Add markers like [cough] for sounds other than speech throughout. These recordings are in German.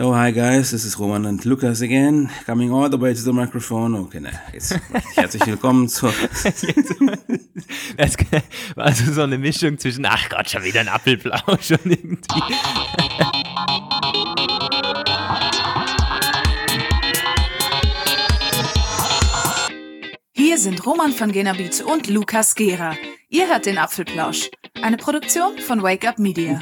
Oh, hi guys, this is Roman and Lucas again, coming all the way to the microphone. Okay, ne, jetzt herzlich willkommen zur. [laughs] das war also so eine Mischung zwischen, ach Gott, schon wieder ein Apfelplausch und irgendwie. Hier sind Roman van Genabit und Lukas Gera. Ihr hört den Apfelplausch, eine Produktion von Wake Up Media.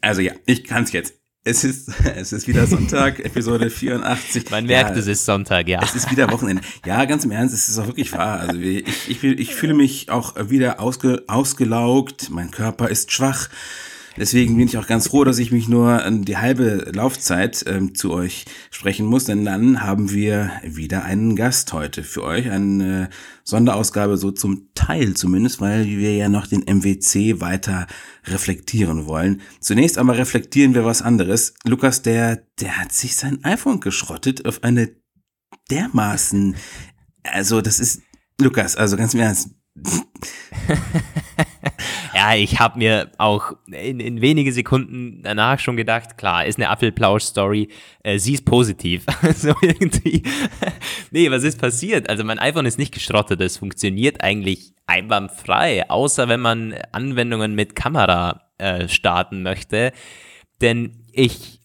Also ja, ich kann's jetzt. Es ist, [laughs] es ist wieder Sonntag, Episode 84. Man merkt, ja, es ist Sonntag, ja. Es ist wieder Wochenende. Ja, ganz im Ernst, es ist auch wirklich wahr. Also ich, ich, ich fühle mich auch wieder ausge, ausgelaugt, mein Körper ist schwach. Deswegen bin ich auch ganz froh, dass ich mich nur die halbe Laufzeit ähm, zu euch sprechen muss, denn dann haben wir wieder einen Gast heute für euch, eine Sonderausgabe so zum Teil zumindest, weil wir ja noch den MWC weiter reflektieren wollen. Zunächst aber reflektieren wir was anderes. Lukas, der, der hat sich sein iPhone geschrottet auf eine dermaßen, also das ist, Lukas, also ganz im Ernst, [laughs] ja, ich habe mir auch in, in wenige Sekunden danach schon gedacht, klar, ist eine Apfelplausch-Story, äh, sie ist positiv. [laughs] so irgendwie. nee, was ist passiert? Also mein iPhone ist nicht geschrottet, es funktioniert eigentlich einwandfrei, außer wenn man Anwendungen mit Kamera äh, starten möchte. Denn ich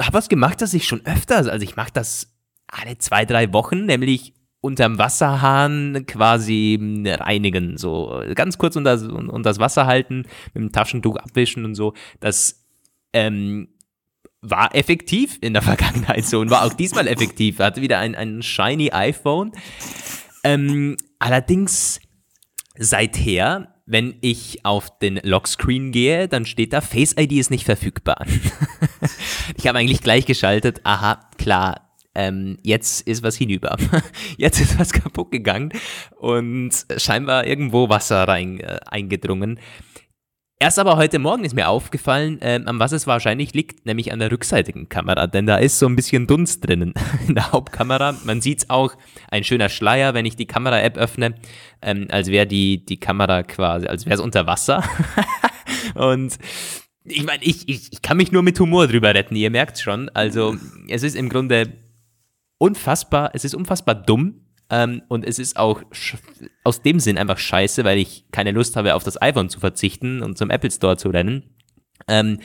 habe was gemacht, das ich schon öfters, also ich mache das alle zwei, drei Wochen, nämlich unterm Wasserhahn quasi hm, reinigen, so ganz kurz unter, unter das Wasser halten, mit dem Taschentuch abwischen und so. Das ähm, war effektiv in der [laughs] Vergangenheit so und war auch diesmal effektiv. Hatte wieder ein, ein shiny iPhone. Ähm, allerdings seither, wenn ich auf den Lockscreen gehe, dann steht da Face ID ist nicht verfügbar. [laughs] ich habe eigentlich gleich geschaltet, aha, klar, ähm, jetzt ist was hinüber. [laughs] jetzt ist was kaputt gegangen und scheinbar irgendwo Wasser rein äh, eingedrungen. Erst aber heute Morgen ist mir aufgefallen, äh, an was es wahrscheinlich liegt, nämlich an der rückseitigen Kamera, denn da ist so ein bisschen Dunst drinnen [laughs] in der Hauptkamera. Man sieht es auch, ein schöner Schleier, wenn ich die Kamera-App öffne, ähm, als wäre die, die Kamera quasi, als wäre es unter Wasser. [laughs] Und ich meine, ich, ich, ich kann mich nur mit Humor drüber retten, ihr merkt schon. Also es ist im Grunde unfassbar, es ist unfassbar dumm ähm, und es ist auch aus dem Sinn einfach scheiße, weil ich keine Lust habe, auf das iPhone zu verzichten und zum Apple Store zu rennen. Ähm,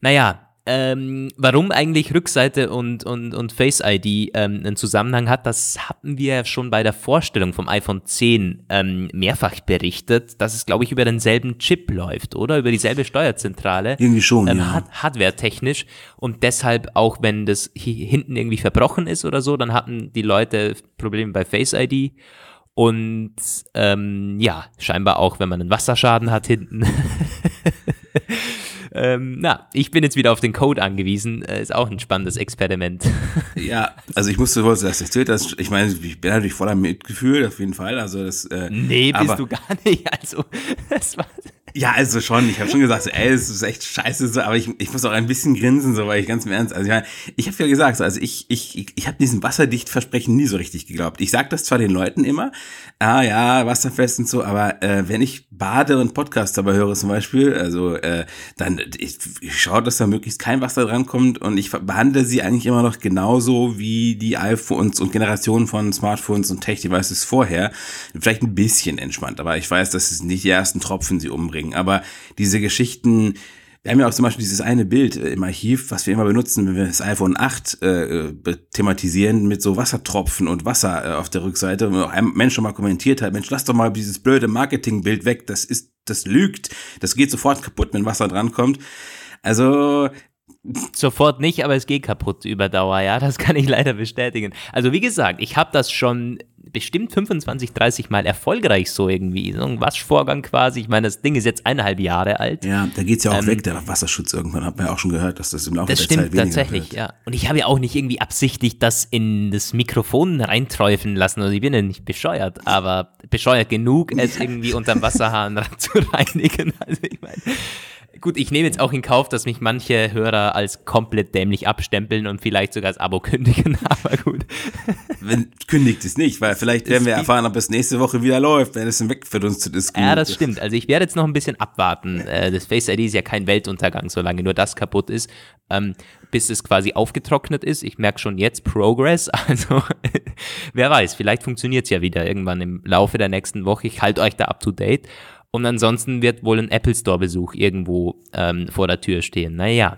naja, ähm, warum eigentlich Rückseite und, und, und Face ID ähm, einen Zusammenhang hat, das hatten wir schon bei der Vorstellung vom iPhone 10 ähm, mehrfach berichtet, dass es, glaube ich, über denselben Chip läuft, oder? Über dieselbe Steuerzentrale. Irgendwie schon, ähm, ja. Hardware-technisch. Und deshalb, auch wenn das hinten irgendwie verbrochen ist oder so, dann hatten die Leute Probleme bei Face ID. Und ähm, ja, scheinbar auch, wenn man einen Wasserschaden hat hinten. [laughs] Ähm, na, ich bin jetzt wieder auf den Code angewiesen. Äh, ist auch ein spannendes Experiment. [laughs] Ja, also ich musste wohl, dass erzählt hast. Ich meine, ich bin natürlich voller Mitgefühl, auf jeden Fall. Also das, äh, nee, bist du gar nicht. Also, [laughs] das war. Ja, also schon. Ich habe schon gesagt, so, ey, es ist echt scheiße, so, aber ich, ich muss auch ein bisschen grinsen, so, weil ich ganz im Ernst, also ich, meine, ich habe ja gesagt, so, also ich, ich, ich, habe diesen Wasserdichtversprechen nie so richtig geglaubt. Ich sage das zwar den Leuten immer, ah ja, wasserfest und so, aber äh, wenn ich bade und Podcast dabei höre zum Beispiel, also äh, dann ich, ich schaue, dass da möglichst kein Wasser drankommt und ich behandle sie eigentlich immer noch genauso wie die iPhones und Generationen von Smartphones und Tech-Devices vorher. Vielleicht ein bisschen entspannt, aber ich weiß, dass es nicht die ersten Tropfen sie umbringen bringen. Aber diese Geschichten, wir haben ja auch zum Beispiel dieses eine Bild äh, im Archiv, was wir immer benutzen, wenn wir das iPhone 8 äh, thematisieren, mit so Wassertropfen und Wasser äh, auf der Rückseite. Und ein Mensch schon mal kommentiert hat, Mensch, lass doch mal dieses blöde Marketingbild weg, das ist, das lügt, das geht sofort kaputt, wenn Wasser drankommt. Also Sofort nicht, aber es geht kaputt über Dauer, ja, das kann ich leider bestätigen. Also wie gesagt, ich habe das schon bestimmt 25, 30 Mal erfolgreich so irgendwie. So ein Waschvorgang quasi. Ich meine, das Ding ist jetzt eineinhalb Jahre alt. Ja, da geht es ja auch ähm, weg, der Wasserschutz irgendwann. Hat man ja auch schon gehört, dass das im Laufe das der stimmt, Zeit weniger tatsächlich, wird. ja. Und ich habe ja auch nicht irgendwie absichtlich das in das Mikrofon reinträufeln lassen. Also ich bin ja nicht bescheuert, aber bescheuert genug, es irgendwie unterm Wasserhahn [laughs] zu reinigen. Also ich meine Gut, ich nehme jetzt auch in Kauf, dass mich manche Hörer als komplett dämlich abstempeln und vielleicht sogar das Abo kündigen, [laughs] aber gut. Wenn, kündigt es nicht, weil vielleicht werden wir erfahren, ob es nächste Woche wieder läuft, wenn es weg für uns zu diskutieren. Ja, das stimmt. Also ich werde jetzt noch ein bisschen abwarten. Äh, das Face ID ist ja kein Weltuntergang, solange nur das kaputt ist. ähm, bis es quasi aufgetrocknet ist. Ich merke schon jetzt Progress. [laughs] Also wer weiß, vielleicht funktioniert es ja wieder irgendwann im Laufe der nächsten Woche. Ich halte euch da up to date. Und ansonsten wird wohl ein Apple Store-Besuch irgendwo ähm, vor der Tür stehen. Naja,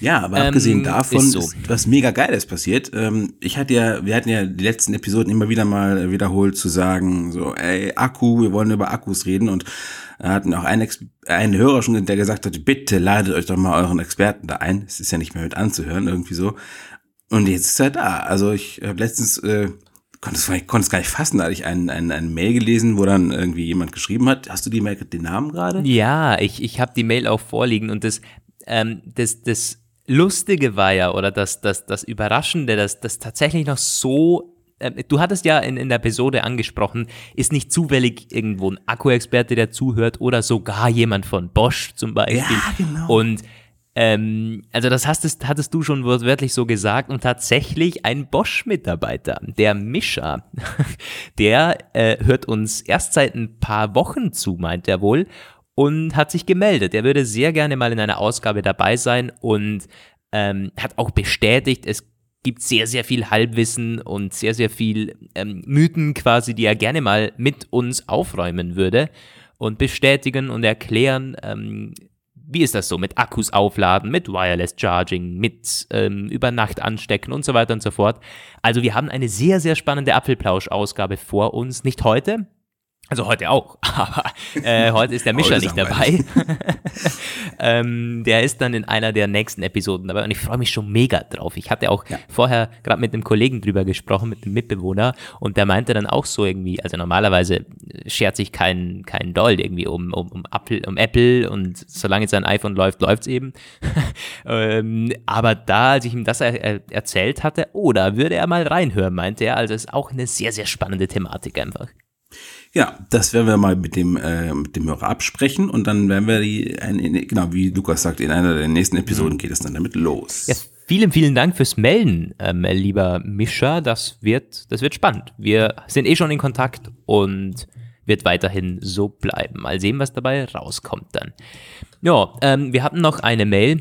ja, aber Ähm, abgesehen davon ist ist, so. was mega Geiles passiert. Ähm, ich hatte ja, wir hatten ja die letzten Episoden immer wieder mal wiederholt zu sagen, so, ey, Akku, wir wollen über Akkus reden und da hatten auch einen, einen Hörer schon, der gesagt hat, bitte ladet euch doch mal euren Experten da ein. Es ist ja nicht mehr mit anzuhören, irgendwie so. Und jetzt ist er da. Also ich habe letztens, äh, konnte es, konnte es gar nicht fassen, da hatte ich einen, einen, einen Mail gelesen, wo dann irgendwie jemand geschrieben hat. Hast du die Mail, den Namen gerade? Ja, ich, ich habe die Mail auch vorliegen und das, ähm, das, das Lustige war ja, oder das, das, das Überraschende, dass das tatsächlich noch so. ähm, Du hattest ja in, in der Episode angesprochen, ist nicht zufällig irgendwo ein Akku-Experte, der zuhört oder sogar jemand von Bosch zum Beispiel. Ja, genau. Und ähm, also das hattest, hattest du schon wortwörtlich so gesagt und tatsächlich ein Bosch-Mitarbeiter, der Mischa, [laughs] der äh, hört uns erst seit ein paar Wochen zu, meint er wohl, und hat sich gemeldet. Er würde sehr gerne mal in einer Ausgabe dabei sein und ähm, hat auch bestätigt, es gibt sehr, sehr viel Halbwissen und sehr, sehr viel ähm, Mythen quasi, die er gerne mal mit uns aufräumen würde und bestätigen und erklären, ähm, wie ist das so mit Akkus aufladen, mit Wireless Charging, mit ähm, über Nacht anstecken und so weiter und so fort. Also wir haben eine sehr, sehr spannende Apfelplausch-Ausgabe vor uns. Nicht heute, also heute auch, [laughs] aber äh, heute ist der Mischer nicht dabei. [laughs] [laughs] ähm, der ist dann in einer der nächsten Episoden dabei und ich freue mich schon mega drauf. Ich hatte auch Ja. vorher gerade mit einem Kollegen drüber gesprochen, mit dem Mitbewohner und der meinte dann auch so irgendwie, also normalerweise schert sich kein, kein Doll irgendwie um, um, um, Apple, um Apple und solange sein iPhone läuft, läuft's eben. ähm, aber da, als ich ihm das er, er, erzählt hatte, oh, da würde er mal reinhören, meinte er. Also ist auch eine sehr, sehr spannende Thematik einfach. Ja, das werden wir mal mit dem, äh, mit dem Hörer absprechen und dann werden wir die, ein, in, genau wie Lukas sagt, in einer der nächsten Episoden geht es dann damit los. Ja, vielen, vielen Dank fürs Melden, ähm, lieber Mischa. Das wird, das wird spannend. Wir sind eh schon in Kontakt und wird weiterhin so bleiben. Mal sehen, was dabei rauskommt dann. Ja, ähm, wir hatten noch eine Mail,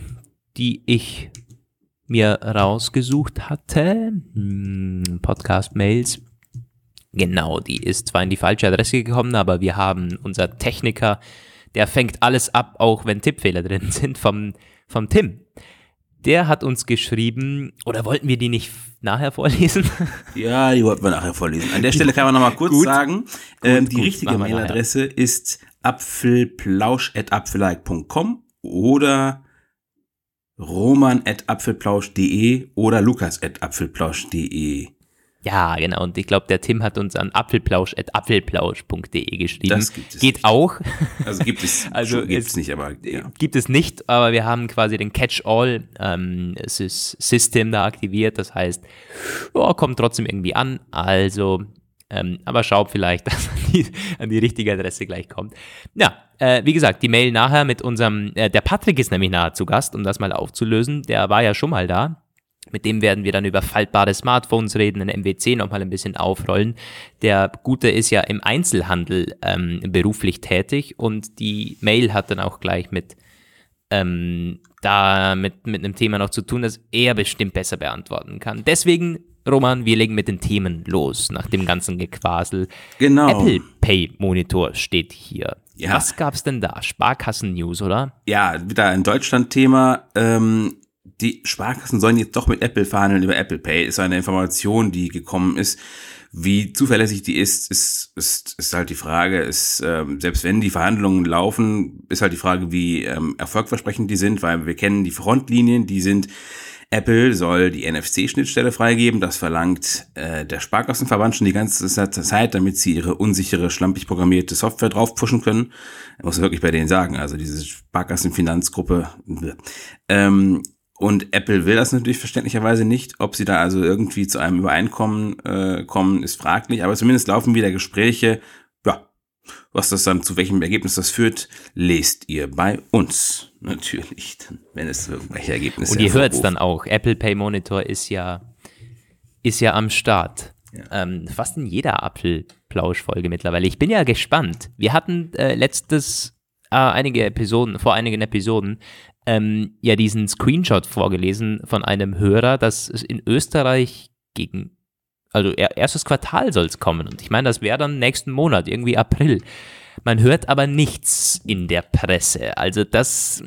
die ich mir rausgesucht hatte. Hm, Podcast-Mails. Genau, die ist zwar in die falsche Adresse gekommen, aber wir haben unser Techniker, der fängt alles ab, auch wenn Tippfehler drin [laughs] sind, vom, vom Tim. Der hat uns geschrieben, oder wollten wir die nicht nachher vorlesen? [laughs] Ja, die wollten wir nachher vorlesen. An der Stelle kann man noch mal kurz Gut. sagen, ähm, die gut, richtige Mailadresse ist apfelplausch.apfelike.com oder roman.apfelplausch.de oder lukas.apfelplausch.de. Ja, genau. Und ich glaube, der Tim hat uns an apfelplausch.apfelplausch.de geschrieben. Das gibt es Geht nicht. auch. Also gibt es, [laughs] Also also gibt es nicht, aber ja. Gibt es nicht, aber wir haben quasi den Catch-all ähm, da aktiviert. Das heißt, ja, kommt trotzdem irgendwie an. Also, ähm, aber schaut vielleicht, [laughs] dass an die, an die richtige Adresse gleich kommt. Ja, äh, wie gesagt, die Mail nachher mit unserem, äh, der Patrick ist nämlich nachher zu Gast, um das mal aufzulösen. Der war ja schon mal da. Mit dem werden wir dann über faltbare Smartphones reden, den MWC nochmal ein bisschen aufrollen. Der Gute ist ja im Einzelhandel ähm, beruflich tätig und die Mail hat dann auch gleich mit ähm, da mit, mit einem Thema noch zu tun, das er bestimmt besser beantworten kann. Deswegen, Roman, wir legen mit den Themen los, nach dem ganzen Gequasel. Genau. Apple Pay Monitor steht hier. Ja. Was gab's denn da? Sparkassen-News, oder? Ja, wieder ein Deutschland-Thema. Ähm, die Sparkassen sollen jetzt doch mit Apple verhandeln über Apple Pay. Ist eine Information, die gekommen ist. Wie zuverlässig die ist, ist, ist, ist halt die Frage. Ist, ähm, selbst wenn die Verhandlungen laufen, ist halt die Frage, wie ähm, erfolgversprechend die sind, weil wir kennen die Frontlinien, die sind Apple soll die NFC-Schnittstelle freigeben. Das verlangt äh, der Sparkassenverband schon die ganze Zeit, damit sie ihre unsichere, schlampig programmierte Software drauf pushen können. Ich muss wirklich bei denen sagen, also diese Sparkassenfinanzgruppe. Ähm, und Apple will das natürlich verständlicherweise nicht. Ob sie da also irgendwie zu einem Übereinkommen äh, kommen, ist fraglich. Aber zumindest laufen wieder Gespräche. Ja, was das dann, zu welchem Ergebnis das führt, lest ihr bei uns. Natürlich, wenn es irgendwelche Ergebnisse Und ihr hört es dann auch. Apple Pay Monitor ist ja, ist ja am Start. Ähm, fast in jeder Apfelplausch-Folge mittlerweile. Ich bin ja gespannt. Wir hatten äh, letztes, äh, einige Episoden, vor einigen Episoden, ähm, ja diesen Screenshot vorgelesen von einem Hörer, dass es in Österreich gegen, also erstes Quartal soll es kommen. Und ich meine, das wäre dann nächsten Monat, irgendwie April. Man hört aber nichts in der Presse. Also das,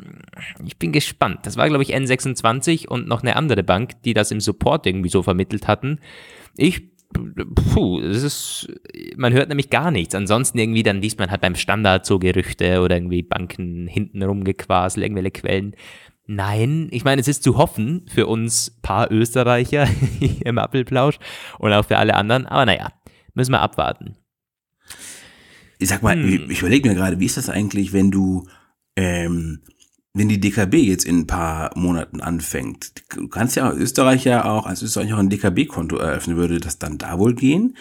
ich bin gespannt. Das war, glaube ich, N26 und noch eine andere Bank, die das im Support irgendwie so vermittelt hatten. Ich puh, das ist, man hört nämlich gar nichts. Ansonsten irgendwie, dann liest man halt beim Standard so Gerüchte oder irgendwie Banken hinten rumgequaselt, irgendwelche Quellen. Nein, ich meine, es ist zu hoffen für uns paar Österreicher [laughs] im Appelplausch und auch für alle anderen. Aber naja, müssen wir abwarten. Ich sag mal, hm. ich, ich überlege mir gerade, wie ist das eigentlich, wenn du ähm, wenn die DKB jetzt in ein paar Monaten anfängt, du kannst ja Österreich ja auch, als Österreich auch ein DKB-Konto eröffnen, würde das dann da wohl gehen?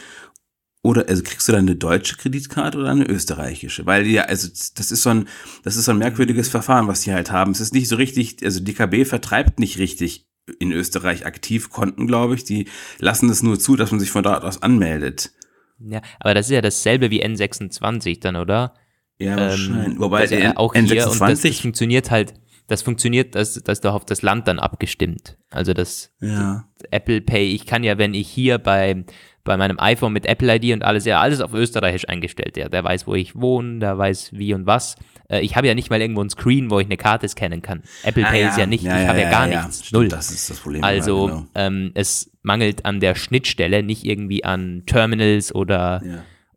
Oder also kriegst du dann eine deutsche Kreditkarte oder eine österreichische? Weil ja, also das ist so ein, das ist so ein merkwürdiges Verfahren, was die halt haben. Es ist nicht so richtig, also DKB vertreibt nicht richtig in Österreich aktiv Konten, glaube ich. Die lassen es nur zu, dass man sich von dort aus anmeldet. Ja, aber das ist ja dasselbe wie N26 dann, oder? Ja, wahrscheinlich. Ähm, Wobei das, äh, auch N26 hier und das, das funktioniert halt, das funktioniert, das, das ist doch auf das Land dann abgestimmt. Also das ja. Apple Pay, ich kann ja, wenn ich hier bei, bei meinem iPhone mit Apple ID und alles, ja, alles auf Österreichisch eingestellt. Ja, der weiß, wo ich wohne, der weiß wie und was. Äh, ich habe ja nicht mal irgendwo ein Screen, wo ich eine Karte scannen kann. Apple ah, Pay ja. ist ja nicht, ja, ich habe ja, gar nichts. Stimmt, Null. Das ist das Problem. Also genau. ähm, es mangelt an der Schnittstelle, nicht irgendwie an Terminals oder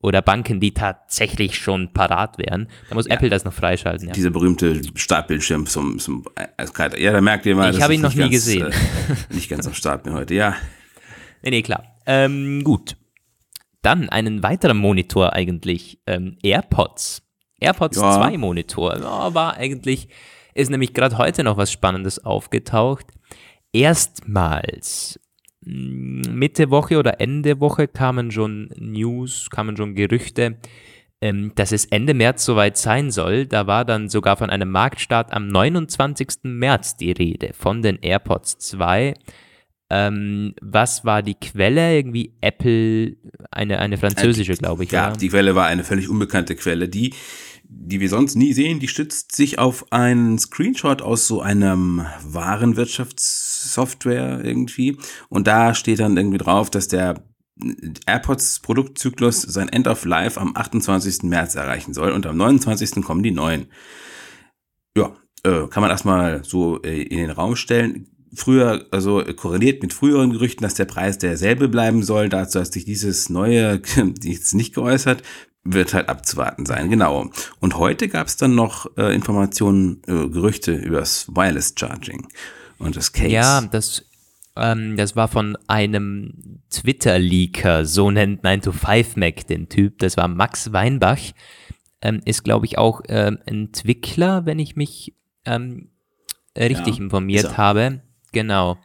oder Banken, die tatsächlich schon parat wären. Da muss ja. Apple das noch freischalten. Ja. Dieser berühmte Startbildschirm zum, zum Eiskalt. Ja, da merkt ihr mal. Ich habe ihn noch nie ganz, gesehen. Äh, nicht ganz am Start mir heute, ja. [laughs] Nee, nee, klar. Ähm, gut. Dann einen weiteren Monitor eigentlich. Ähm, AirPods. AirPods ja. 2 Monitor. Ja, war eigentlich, ist nämlich gerade heute noch was Spannendes aufgetaucht. Erstmals Mitte Woche oder Ende Woche kamen schon News, kamen schon Gerüchte, ähm, dass es Ende März soweit sein soll. Da war dann sogar von einem Marktstart am 29. März die Rede von den AirPods 2. Ähm, was war die Quelle? Irgendwie Apple, eine, eine französische, glaube ich. Ja, ja, die Quelle war eine völlig unbekannte Quelle, die die wir sonst nie sehen, die stützt sich auf einen Screenshot aus so einem Warenwirtschaftssoftware irgendwie. Und da steht dann irgendwie drauf, dass der AirPods Produktzyklus sein End of Life am 28. März erreichen soll und am 29. kommen die neuen. Ja, äh, kann man erstmal so äh, in den Raum stellen. Früher, also korreliert mit früheren Gerüchten, dass der Preis derselbe bleiben soll. Dazu hat sich dieses neue [laughs] jetzt nicht geäußert wird halt abzuwarten sein, genau. Und heute gab es dann noch äh, Informationen, äh, Gerüchte über das Wireless Charging und das Case. Ja, das, ähm, das war von einem Twitter-Leaker, so nennt 9to5Mac den Typ, das war Max Weinbach, ähm, ist glaube ich auch ähm, Entwickler, wenn ich mich ähm, richtig ja, informiert habe. Genau.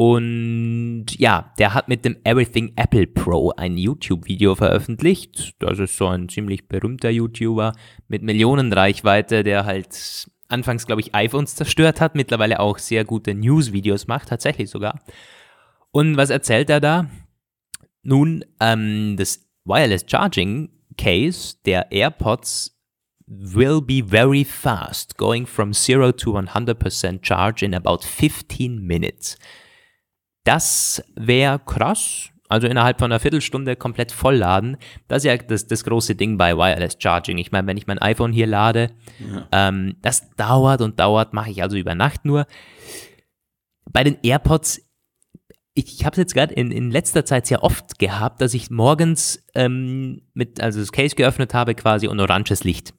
Und ja, der hat mit dem Everything Apple Pro ein YouTube-Video veröffentlicht. Das ist so ein ziemlich berühmter YouTuber mit Millionen Reichweite, der halt anfangs, glaube ich, iPhones zerstört hat, mittlerweile auch sehr gute News-Videos macht, tatsächlich sogar. Und was erzählt er da? Nun, ähm, das Wireless Charging Case der AirPods will be very fast, going from 0 to 100% charge in about 15 minutes. Das wäre krass. Also innerhalb von einer Viertelstunde komplett vollladen. Das ist ja das, das große Ding bei Wireless Charging. Ich meine, wenn ich mein iPhone hier lade, ja. ähm, das dauert und dauert, mache ich also über Nacht nur. Bei den AirPods, ich, ich habe es jetzt gerade in, in letzter Zeit sehr oft gehabt, dass ich morgens ähm, mit, also das Case geöffnet habe quasi und oranges Licht.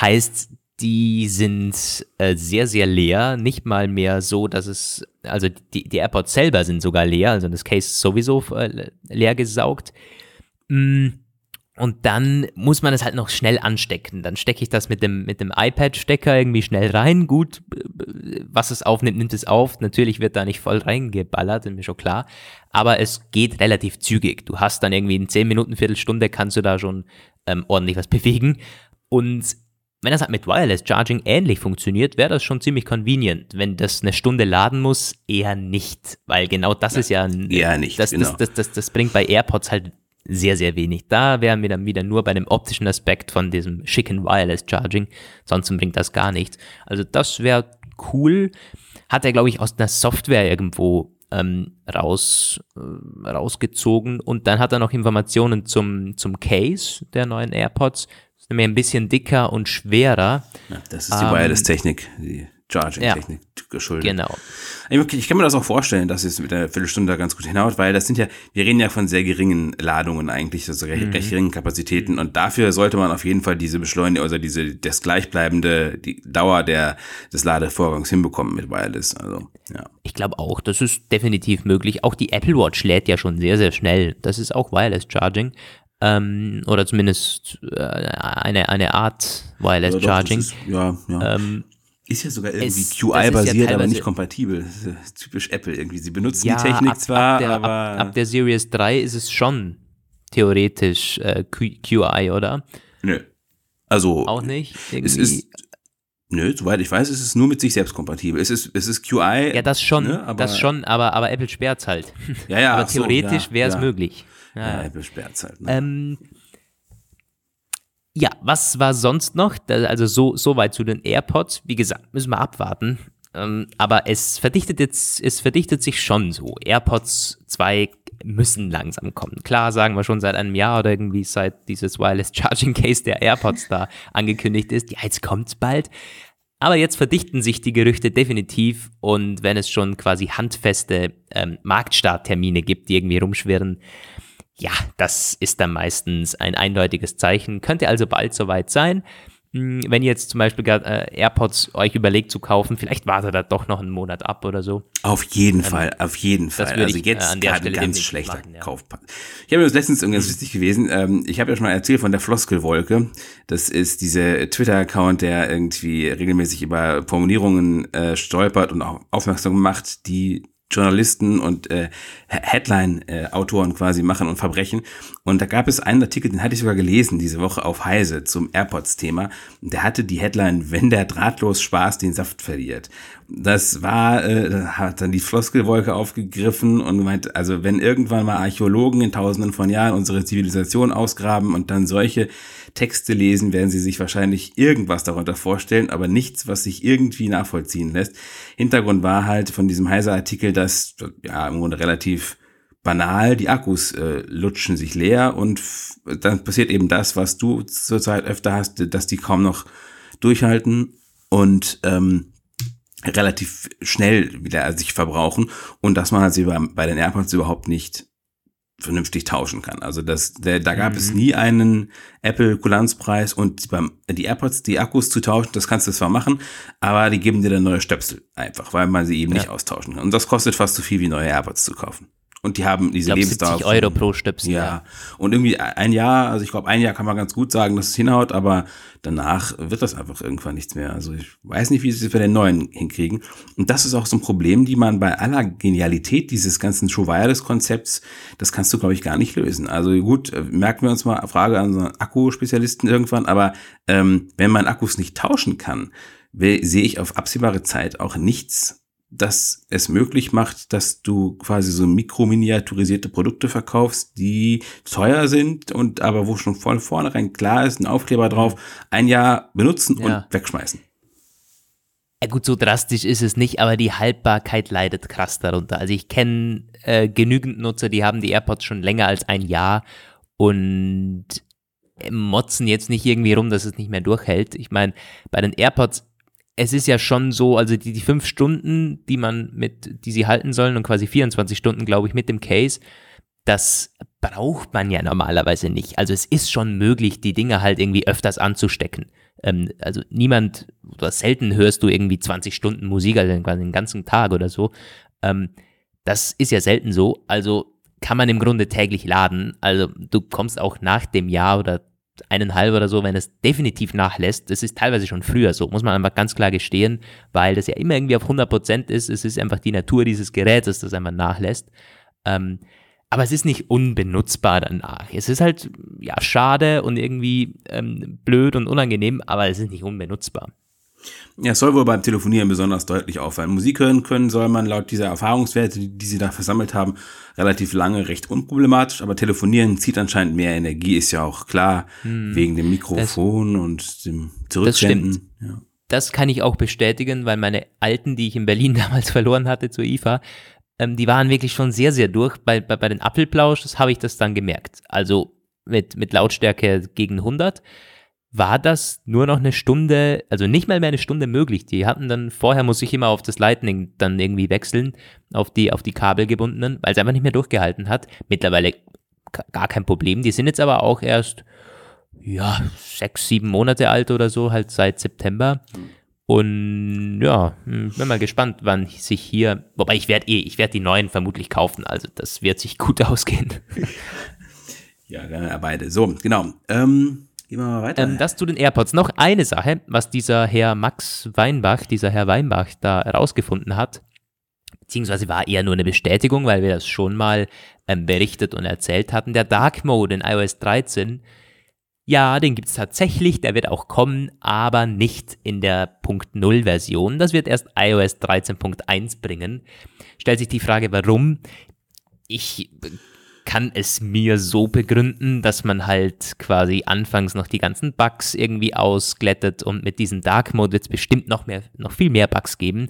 Heißt, die sind äh, sehr, sehr leer. Nicht mal mehr so, dass es, also die, die AirPods selber sind sogar leer, also das Case ist sowieso äh, leer gesaugt. Mm, und dann muss man es halt noch schnell anstecken. Dann stecke ich das mit dem, mit dem iPad-Stecker irgendwie schnell rein. Gut, was es aufnimmt, nimmt es auf. Natürlich wird da nicht voll reingeballert, ist mir schon klar. Aber es geht relativ zügig. Du hast dann irgendwie in 10 Minuten, Viertelstunde kannst du da schon ähm, ordentlich was bewegen. Und wenn das halt mit Wireless Charging ähnlich funktioniert, wäre das schon ziemlich convenient. Wenn das eine Stunde laden muss, eher nicht. Weil genau das ja, ist ja ein, eher nicht. Das, genau. das, das, das bringt bei AirPods halt sehr, sehr wenig. Da wären wir dann wieder nur bei dem optischen Aspekt von diesem schicken Wireless Charging. Sonst bringt das gar nichts. Also das wäre cool. Hat er, glaube ich, aus einer Software irgendwo ähm, raus, äh, rausgezogen und dann hat er noch Informationen zum, zum Case der neuen AirPods. Ist nämlich ein bisschen dicker und schwerer. Ja, das ist die ähm, Wireless-Technik, die Charging-Technik ja, geschuldet. Genau. Ich kann mir das auch vorstellen, dass es mit der Viertelstunde ganz gut hinhaut, weil das sind ja, wir reden ja von sehr geringen Ladungen eigentlich, also recht, mhm. recht geringen Kapazitäten und dafür sollte man auf jeden Fall diese Beschleunigung, also diese, das gleichbleibende, die Dauer der, des Ladevorgangs hinbekommen mit Wireless, also, ja. Ich glaube auch, das ist definitiv möglich. Auch die Apple Watch lädt ja schon sehr, sehr schnell. Das ist auch Wireless Charging. Ähm, oder zumindest äh, eine, eine Art Wireless ja, Charging. Ist, ja, ja. Ähm, ist ja sogar irgendwie QI-basiert, ja aber nicht kompatibel. Ist typisch Apple irgendwie. Sie benutzen ja, die Technik ab, zwar, ab der, aber. Ab, ab, der Series 3 ist es schon theoretisch äh, QI, oder? Nö. Also. Auch nicht? Irgendwie. Es ist. Nö, soweit ich weiß, ist es nur mit sich selbst kompatibel. Es ist, es ist QI. Ja, das schon, ne, aber, das schon, aber, aber Apple sperrt es halt. Ja, ja. aber theoretisch so, ja, wäre es ja. möglich. Ja, Apple sperrt es halt. Ne? Ähm, ja, was war sonst noch? Also so, so weit zu den AirPods. Wie gesagt, müssen wir abwarten. Ähm, aber es verdichtet jetzt, es verdichtet sich schon so. AirPods 2 müssen langsam kommen. Klar, sagen wir schon seit einem Jahr oder irgendwie seit dieses Wireless Charging Case der AirPods da angekündigt ist. Ja, jetzt kommt's bald. Aber jetzt verdichten sich die Gerüchte definitiv und wenn es schon quasi handfeste ähm, Marktstarttermine gibt, die irgendwie rumschwirren, ja, das ist dann meistens ein eindeutiges Zeichen. Könnte also bald soweit sein. Hm, wenn ihr jetzt zum Beispiel gerade äh, AirPods euch überlegt zu kaufen, vielleicht wartet da doch noch einen Monat ab oder so. Auf jeden ähm, Fall, auf jeden Fall. Also jetzt äh, gerade ganz schlechter machen, ja. Kaufpass. Ich habe mir das letztens irgendwas mhm. wichtig gewesen. Ähm, ich habe ja schon mal erzählt von der Floskelwolke. Das ist dieser Twitter-Account, der irgendwie regelmäßig über Formulierungen äh, stolpert und auch aufmerksam macht, die Journalisten und äh, Headline-Autoren quasi machen und Verbrechen. Und da gab es einen Artikel, den hatte ich sogar gelesen diese Woche auf Heise zum AirPods-Thema. Der hatte die Headline, wenn der drahtlos Spaß den Saft verliert. Das war, äh, hat dann die Floskelwolke aufgegriffen und gemeint, also wenn irgendwann mal Archäologen in tausenden von Jahren unsere Zivilisation ausgraben und dann solche Texte lesen, werden sie sich wahrscheinlich irgendwas darunter vorstellen, aber nichts, was sich irgendwie nachvollziehen lässt. Hintergrund war halt von diesem Heiser-Artikel, dass ja im Grunde relativ banal, die Akkus äh, lutschen sich leer und dann passiert eben das, was du zurzeit öfter hast, dass die kaum noch durchhalten und ähm, relativ schnell wieder sich verbrauchen und dass man halt sie bei, bei den AirPods überhaupt nicht vernünftig tauschen kann. Also das, der, da gab mhm. es nie einen Apple Kulanzpreis und beim die AirPods, die Akkus zu tauschen, das kannst du zwar machen, aber die geben dir dann neue Stöpsel einfach, weil man sie eben ja. nicht austauschen kann. Und das kostet fast so viel wie neue AirPods zu kaufen. Und die haben diese ich glaub, Lebensdauer. 70 Euro pro Stöpsel. Ja. ja. Und irgendwie ein Jahr, also ich glaube, ein Jahr kann man ganz gut sagen, dass es hinhaut, aber danach wird das einfach irgendwann nichts mehr. Also ich weiß nicht, wie sie es für den neuen hinkriegen. Und das ist auch so ein Problem, die man bei aller Genialität dieses ganzen True Wireless Konzepts, das kannst du, glaube ich, gar nicht lösen. Also gut, äh, merken wir uns mal, Frage an unseren Akkuspezialisten irgendwann, aber ähm, wenn man Akkus nicht tauschen kann, sehe ich auf absehbare Zeit auch nichts dass es möglich macht, dass du quasi so mikrominiaturisierte Produkte verkaufst, die teuer sind und aber wo schon von vornherein klar ist, ein Aufkleber drauf, ein Jahr benutzen ja. und wegschmeißen. Ja gut, so drastisch ist es nicht, aber die Haltbarkeit leidet krass darunter. Also ich kenne äh, genügend Nutzer, die haben die AirPods schon länger als ein Jahr und motzen jetzt nicht irgendwie rum, dass es nicht mehr durchhält. Ich meine, bei den AirPods es ist ja schon so, also die, die fünf Stunden, die man mit, die sie halten sollen und quasi 24 Stunden, glaube ich, mit dem Case, das braucht man ja normalerweise nicht. Also es ist schon möglich, die Dinge halt irgendwie öfters anzustecken. Ähm, also niemand, oder selten hörst du irgendwie 20 Stunden Musik, also quasi den ganzen Tag oder so. Ähm, das ist ja selten so. Also kann man im Grunde täglich laden. Also du kommst auch nach dem Jahr oder eineinhalb oder so, wenn es definitiv nachlässt. Das ist teilweise schon früher so, muss man einfach ganz klar gestehen, weil das ja immer irgendwie auf 100 Prozent ist. Es ist einfach die Natur dieses Gerätes, das einfach nachlässt. Ähm, aber es ist nicht unbenutzbar danach. Es ist halt, ja, schade und irgendwie ähm, blöd und unangenehm, aber es ist nicht unbenutzbar. Ja, es soll wohl beim Telefonieren besonders deutlich auffallen. Musik hören können soll man laut dieser Erfahrungswerte, die, sie da versammelt haben, relativ lange recht unproblematisch, aber Telefonieren zieht anscheinend mehr Energie, ist ja auch klar, hm, wegen dem Mikrofon das, und dem Zurücksenden. Das. Ja. das kann ich auch bestätigen, weil meine alten, die ich in Berlin [laughs] damals verloren hatte zur IFA, ähm, die waren wirklich schon sehr, sehr durch. Bei, bei, bei den Apfelplausch, das habe ich das dann gemerkt. Also mit, mit Lautstärke gegen 100 war das nur noch eine Stunde, also nicht mal mehr eine Stunde möglich. Die hatten dann, vorher muss ich immer auf das Lightning dann irgendwie wechseln, auf die, auf die Kabel gebundenen, weil es einfach nicht mehr durchgehalten hat. Mittlerweile gar kein Problem. Die sind jetzt aber auch erst, ja, sechs, sieben Monate alt oder so, halt seit September. Und ja, hm, bin mal gespannt, wann sich hier, wobei ich werde eh, ich werde die neuen vermutlich kaufen, also das wird sich gut [laughs] ausgehen. Ja, beide. So, genau. Ähm, gehen wir mal weiter. Ähm, das zu den AirPods. Noch eine Sache, was dieser Herr Max Weinbach, dieser Herr Weinbach da herausgefunden hat, beziehungsweise war eher nur eine Bestätigung, weil wir das schon mal ähm, berichtet und erzählt hatten. Der Dark Mode in iOS 13 ja, den gibt es tatsächlich, der wird auch kommen, aber nicht in der Punkt 0 Version. Das wird erst iOS 13.1 bringen. Stellt sich die Frage, warum? Ich kann es mir so begründen, dass man halt quasi anfangs noch die ganzen Bugs irgendwie ausglättet und mit diesem Dark Mode wird es bestimmt noch mehr, noch viel mehr Bugs geben.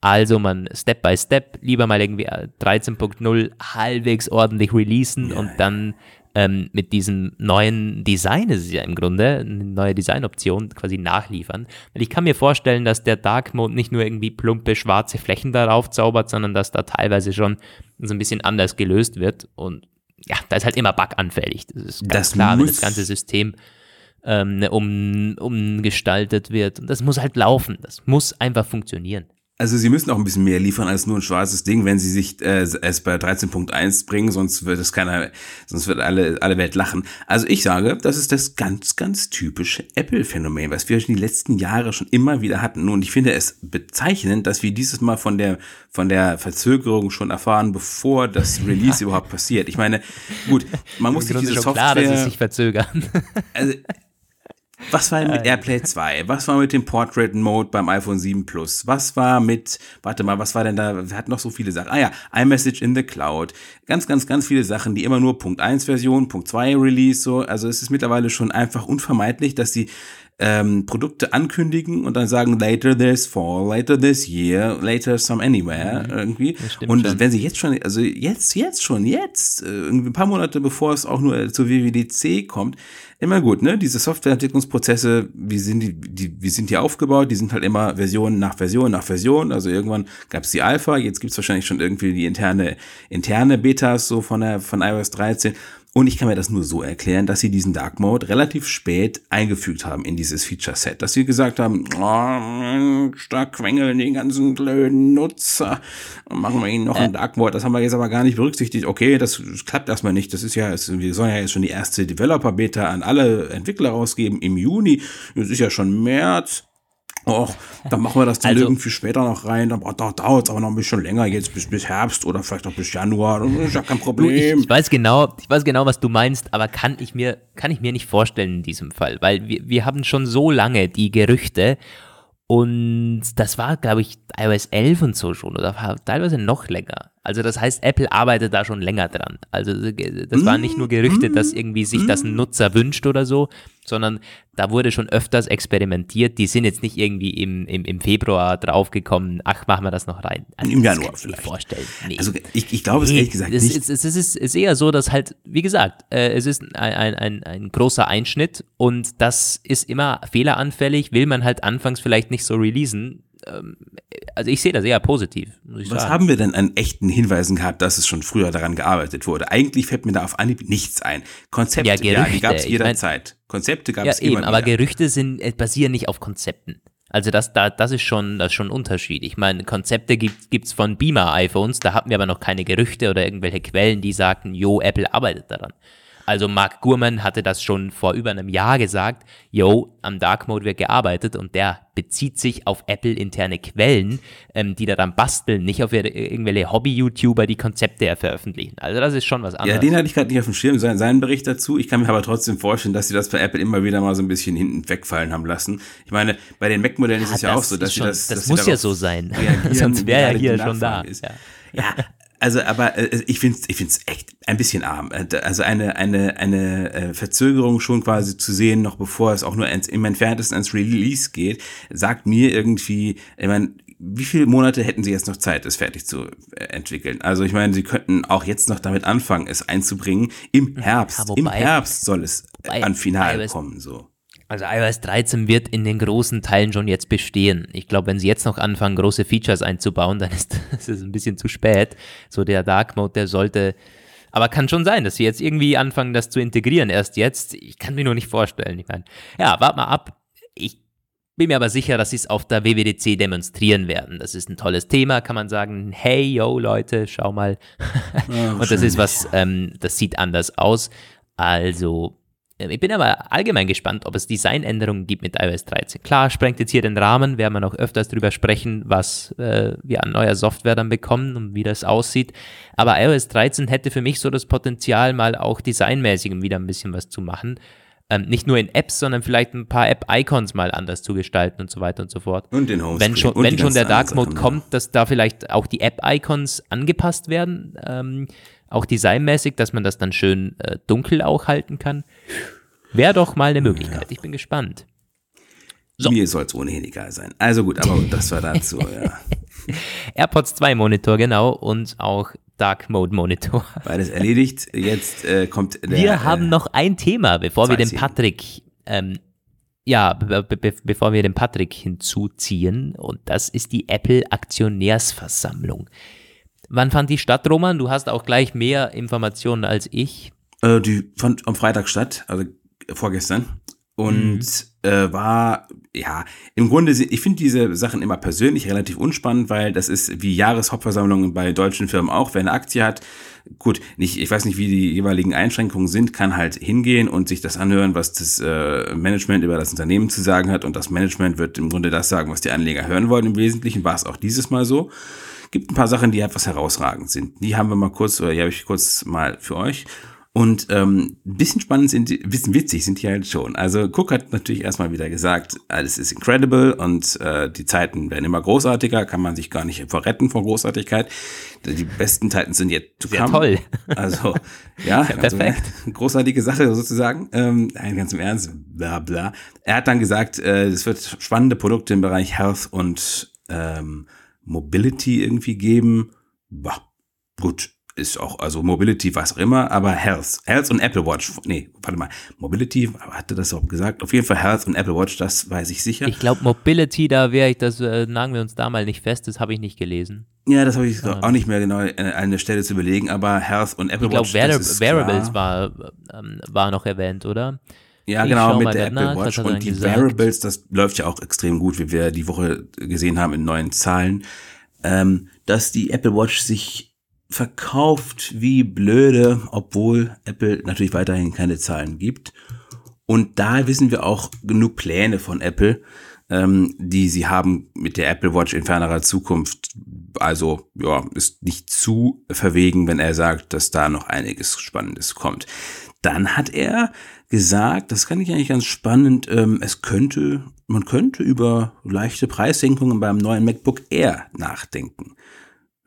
Also man Step by Step lieber mal irgendwie 13.0 halbwegs ordentlich releasen ja, und dann ähm, mit diesem neuen Design, es ist ja im Grunde eine neue Designoption, quasi nachliefern. Weil ich kann mir vorstellen, dass der Dark Mode nicht nur irgendwie plumpe schwarze Flächen darauf zaubert, sondern dass da teilweise schon so ein bisschen anders gelöst wird. Und ja, da ist halt immer Bug anfällig. Das ist ganz das klar, wenn das ganze System ähm, um, umgestaltet wird. Und das muss halt laufen. Das muss einfach funktionieren. Also sie müssen auch ein bisschen mehr liefern als nur ein schwarzes Ding, wenn sie sich äh, es bei 13.1 bringen, sonst wird es keiner, sonst wird alle, alle Welt lachen. Also ich sage, das ist das ganz, ganz typische Apple-Phänomen, was wir schon die letzten Jahre schon immer wieder hatten. Und ich finde es bezeichnend, dass wir dieses Mal von der, von der Verzögerung schon erfahren, bevor das [laughs] Release ja. überhaupt passiert. Ich meine, gut, man muss sich diese Software... Klar, dass sie sich verzögern. Also, was war mit AirPlay 2? Was war mit dem Portrait Mode beim iPhone 7 Plus? Was war mit, warte mal, was war denn da? Wir hatten noch so viele Sachen. Ah ja, iMessage in the Cloud. Ganz, ganz, ganz viele Sachen, die immer nur Punkt 1 Version, Punkt 2 Release, so. Also es ist mittlerweile schon einfach unvermeidlich, dass sie ähm, Produkte ankündigen und dann sagen later this fall, later this year, later some anywhere mhm. irgendwie. Und schon. wenn sie jetzt schon, also jetzt, jetzt schon, jetzt, äh, irgendwie ein paar Monate bevor es auch nur zur WWDC kommt, immer gut, ne? Diese Softwareentwicklungsprozesse, wie sind die, die, wie sind die aufgebaut? Die sind halt immer Version nach Version nach Version. Also irgendwann gab es die Alpha, jetzt gibt's wahrscheinlich schon irgendwie die interne, interne Betas so von der von iOS 13. Und ich kann mir das nur so erklären, dass sie diesen Dark Mode relativ spät eingefügt haben in dieses Feature-Set. Dass sie gesagt haben, oh, da quengeln die ganzen blöden Nutzer machen wir ihnen noch einen Dark Mode. Das haben wir jetzt aber gar nicht berücksichtigt. Okay, das klappt erstmal nicht. Das ist ja, wir sollen ja jetzt schon die erste Developer-Beta an alle Entwickler rausgeben im Juni. Das ist ja schon März. Och, dann machen wir das dann also, irgendwie später noch rein. Dann, da dauert es aber noch ein bisschen länger, jetzt bis, bis Herbst oder vielleicht auch bis Januar. Das ist ja kein Problem. Ich, ich, weiß genau, ich weiß genau, was du meinst, aber kann ich mir, kann ich mir nicht vorstellen in diesem Fall, weil wir, wir haben schon so lange die Gerüchte und das war, glaube ich, iOS 11 und so schon oder teilweise noch länger. Also das heißt, Apple arbeitet da schon länger dran. Also das waren nicht nur Gerüchte, dass irgendwie sich das ein Nutzer wünscht oder so, sondern da wurde schon öfters experimentiert. Die sind jetzt nicht irgendwie im, im, im Februar draufgekommen, ach, machen wir das noch rein. Also Im Januar vielleicht. vorstellen. Nee. Also ich, ich glaube es ehrlich gesagt nicht. Es, es, es, ist, es eher so, dass halt, wie gesagt, äh, es ist ein, ein, ein, ein großer Einschnitt und das ist immer fehleranfällig, will man halt anfangs vielleicht nicht so releasen also ich sehe das eher positiv. Was sagen. haben wir denn an echten Hinweisen gehabt, dass es schon früher daran gearbeitet wurde? Eigentlich fällt mir da auf Anhieb nichts ein. Konzepte, ja, Gerüchte, ja die gab es jederzeit. Ich mein, Konzepte gab es ja, immer eben, aber Gerüchte sind, äh, basieren nicht auf Konzepten. Also das, da, das ist schon, das ist schon ein Unterschied. Ich meine, Konzepte gibt es von Beamer-iPhones, da hatten wir aber noch keine Gerüchte oder irgendwelche Quellen, die sagten, jo, Apple arbeitet daran. Also Mark Gurman hatte das schon vor über einem Jahr gesagt, yo, am Dark Mode wird gearbeitet und der bezieht sich auf Apple-interne Quellen, ähm, die da dann basteln, nicht auf irgendwelche Hobby-YouTuber, die Konzepte veröffentlichen. Also das ist schon was anderes. Ja, den hatte ich gerade nicht auf dem Schirm, seinen, seinen Bericht dazu. Ich kann mir aber trotzdem vorstellen, dass sie das bei Apple immer wieder mal so ein bisschen hinten wegfallen haben lassen. Ich meine, bei den Mac-Modellen ja, ist es ja auch so, dass schon, sie das. Das muss ja so sein. [laughs] Sonst wäre ja hier schon da. Ja. Ja, also, aber äh, ich finde es ich find's echt ein bisschen arm. Äh, also eine, eine, eine äh, Verzögerung schon quasi zu sehen, noch bevor es auch nur ins, im entferntesten ans Release geht, sagt mir irgendwie, ich meine, wie viele Monate hätten sie jetzt noch Zeit, es fertig zu äh, entwickeln? Also ich meine, sie könnten auch jetzt noch damit anfangen, es einzubringen. Im Herbst, ja, wobei, im Herbst soll es an Finale kommen, so. Also iOS 13 wird in den großen Teilen schon jetzt bestehen. Ich glaube, wenn sie jetzt noch anfangen, große Features einzubauen, dann ist [laughs] es ein bisschen zu spät. So der Dark Mode, der sollte. Aber kann schon sein, dass sie jetzt irgendwie anfangen, das zu integrieren. Erst jetzt. Ich kann mir nur nicht vorstellen. Ich meine, ja, wart mal ab. Ich bin mir aber sicher, dass sie es auf der WWDC demonstrieren werden. Das ist ein tolles Thema, kann man sagen. Hey, yo, Leute, schau mal. [laughs] Oh, Und das ist was, ähm, das sieht anders aus. Also ich bin aber allgemein gespannt, ob es Designänderungen gibt mit iOS 13. Klar, sprengt jetzt hier den Rahmen, werden wir noch öfters darüber sprechen, was äh, wir an neuer Software dann bekommen und wie das aussieht. Aber iOS 13 hätte für mich so das Potenzial, mal auch designmäßig wieder ein bisschen was zu machen. Ähm, nicht nur in Apps, sondern vielleicht ein paar App-Icons mal anders zu gestalten und so weiter und so fort. Und den Homescreen. Wenn schon, wenn schon der Dark Mode kommt, dass da vielleicht auch die App-Icons angepasst werden. Ähm, auch designmäßig, dass man das dann schön äh, dunkel auch halten kann. Wäre doch mal eine Möglichkeit. Ich bin gespannt. So. Mir soll es ohnehin egal sein. Also gut, aber das war dazu, [laughs] ja. AirPods 2 Monitor, genau, und auch Dark Mode Monitor. Beides erledigt. Jetzt äh, kommt der. Wir haben äh, noch ein Thema, bevor wir den Patrick, ähm, ja, be be bevor wir den Patrick hinzuziehen, und das ist die Apple Aktionärsversammlung. Wann fand die statt, Roman? Du hast auch gleich mehr Informationen als ich. Äh, die fand am Freitag statt, also vorgestern. Und mhm. äh, war, ja, im Grunde, ich finde diese Sachen immer persönlich relativ unspannend, weil das ist wie Jahreshauptversammlungen bei deutschen Firmen auch. Wer eine Aktie hat, gut, nicht, ich weiß nicht, wie die jeweiligen Einschränkungen sind, kann halt hingehen und sich das anhören, was das äh, Management über das Unternehmen zu sagen hat. Und das Management wird im Grunde das sagen, was die Anleger hören wollen. Im Wesentlichen war es auch dieses Mal so gibt ein paar Sachen, die etwas herausragend sind. Die haben wir mal kurz, oder die habe ich kurz mal für euch. Und ähm, ein bisschen spannend sind, ein bisschen witzig sind die halt schon. Also Cook hat natürlich erstmal wieder gesagt, alles ist incredible und äh, die Zeiten werden immer großartiger, kann man sich gar nicht verretten vor Großartigkeit. Die besten Zeiten sind jetzt to come. Ja, toll. Also, [laughs] ja, ja also, perfekt. großartige Sache sozusagen. Ähm, ganz im Ernst, bla bla. Er hat dann gesagt, äh, es wird spannende Produkte im Bereich Health und ähm, Mobility irgendwie geben. Bah, gut, ist auch, also Mobility, was auch immer, aber Health. Health und Apple Watch. Nee, warte mal. Mobility, hatte das auch gesagt? Auf jeden Fall Health und Apple Watch, das weiß ich sicher. Ich glaube, Mobility, da wäre ich, das äh, nagen wir uns da mal nicht fest, das habe ich nicht gelesen. Ja, das habe ich ähm. auch nicht mehr genau an eine Stelle zu überlegen, aber Health und Apple ich Watch. Ich glaube, Wearables war, ähm, war noch erwähnt, oder? Ja, ich genau, mit der Apple nach, Watch und die gesagt. Variables, das läuft ja auch extrem gut, wie wir die Woche gesehen haben in neuen Zahlen, ähm, dass die Apple Watch sich verkauft wie blöde, obwohl Apple natürlich weiterhin keine Zahlen gibt. Und da wissen wir auch genug Pläne von Apple, ähm, die sie haben mit der Apple Watch in fernerer Zukunft. Also ja, ist nicht zu verwegen, wenn er sagt, dass da noch einiges Spannendes kommt. Dann hat er gesagt, das kann ich eigentlich ganz spannend, ähm, es könnte, man könnte über leichte Preissenkungen beim neuen MacBook Air nachdenken.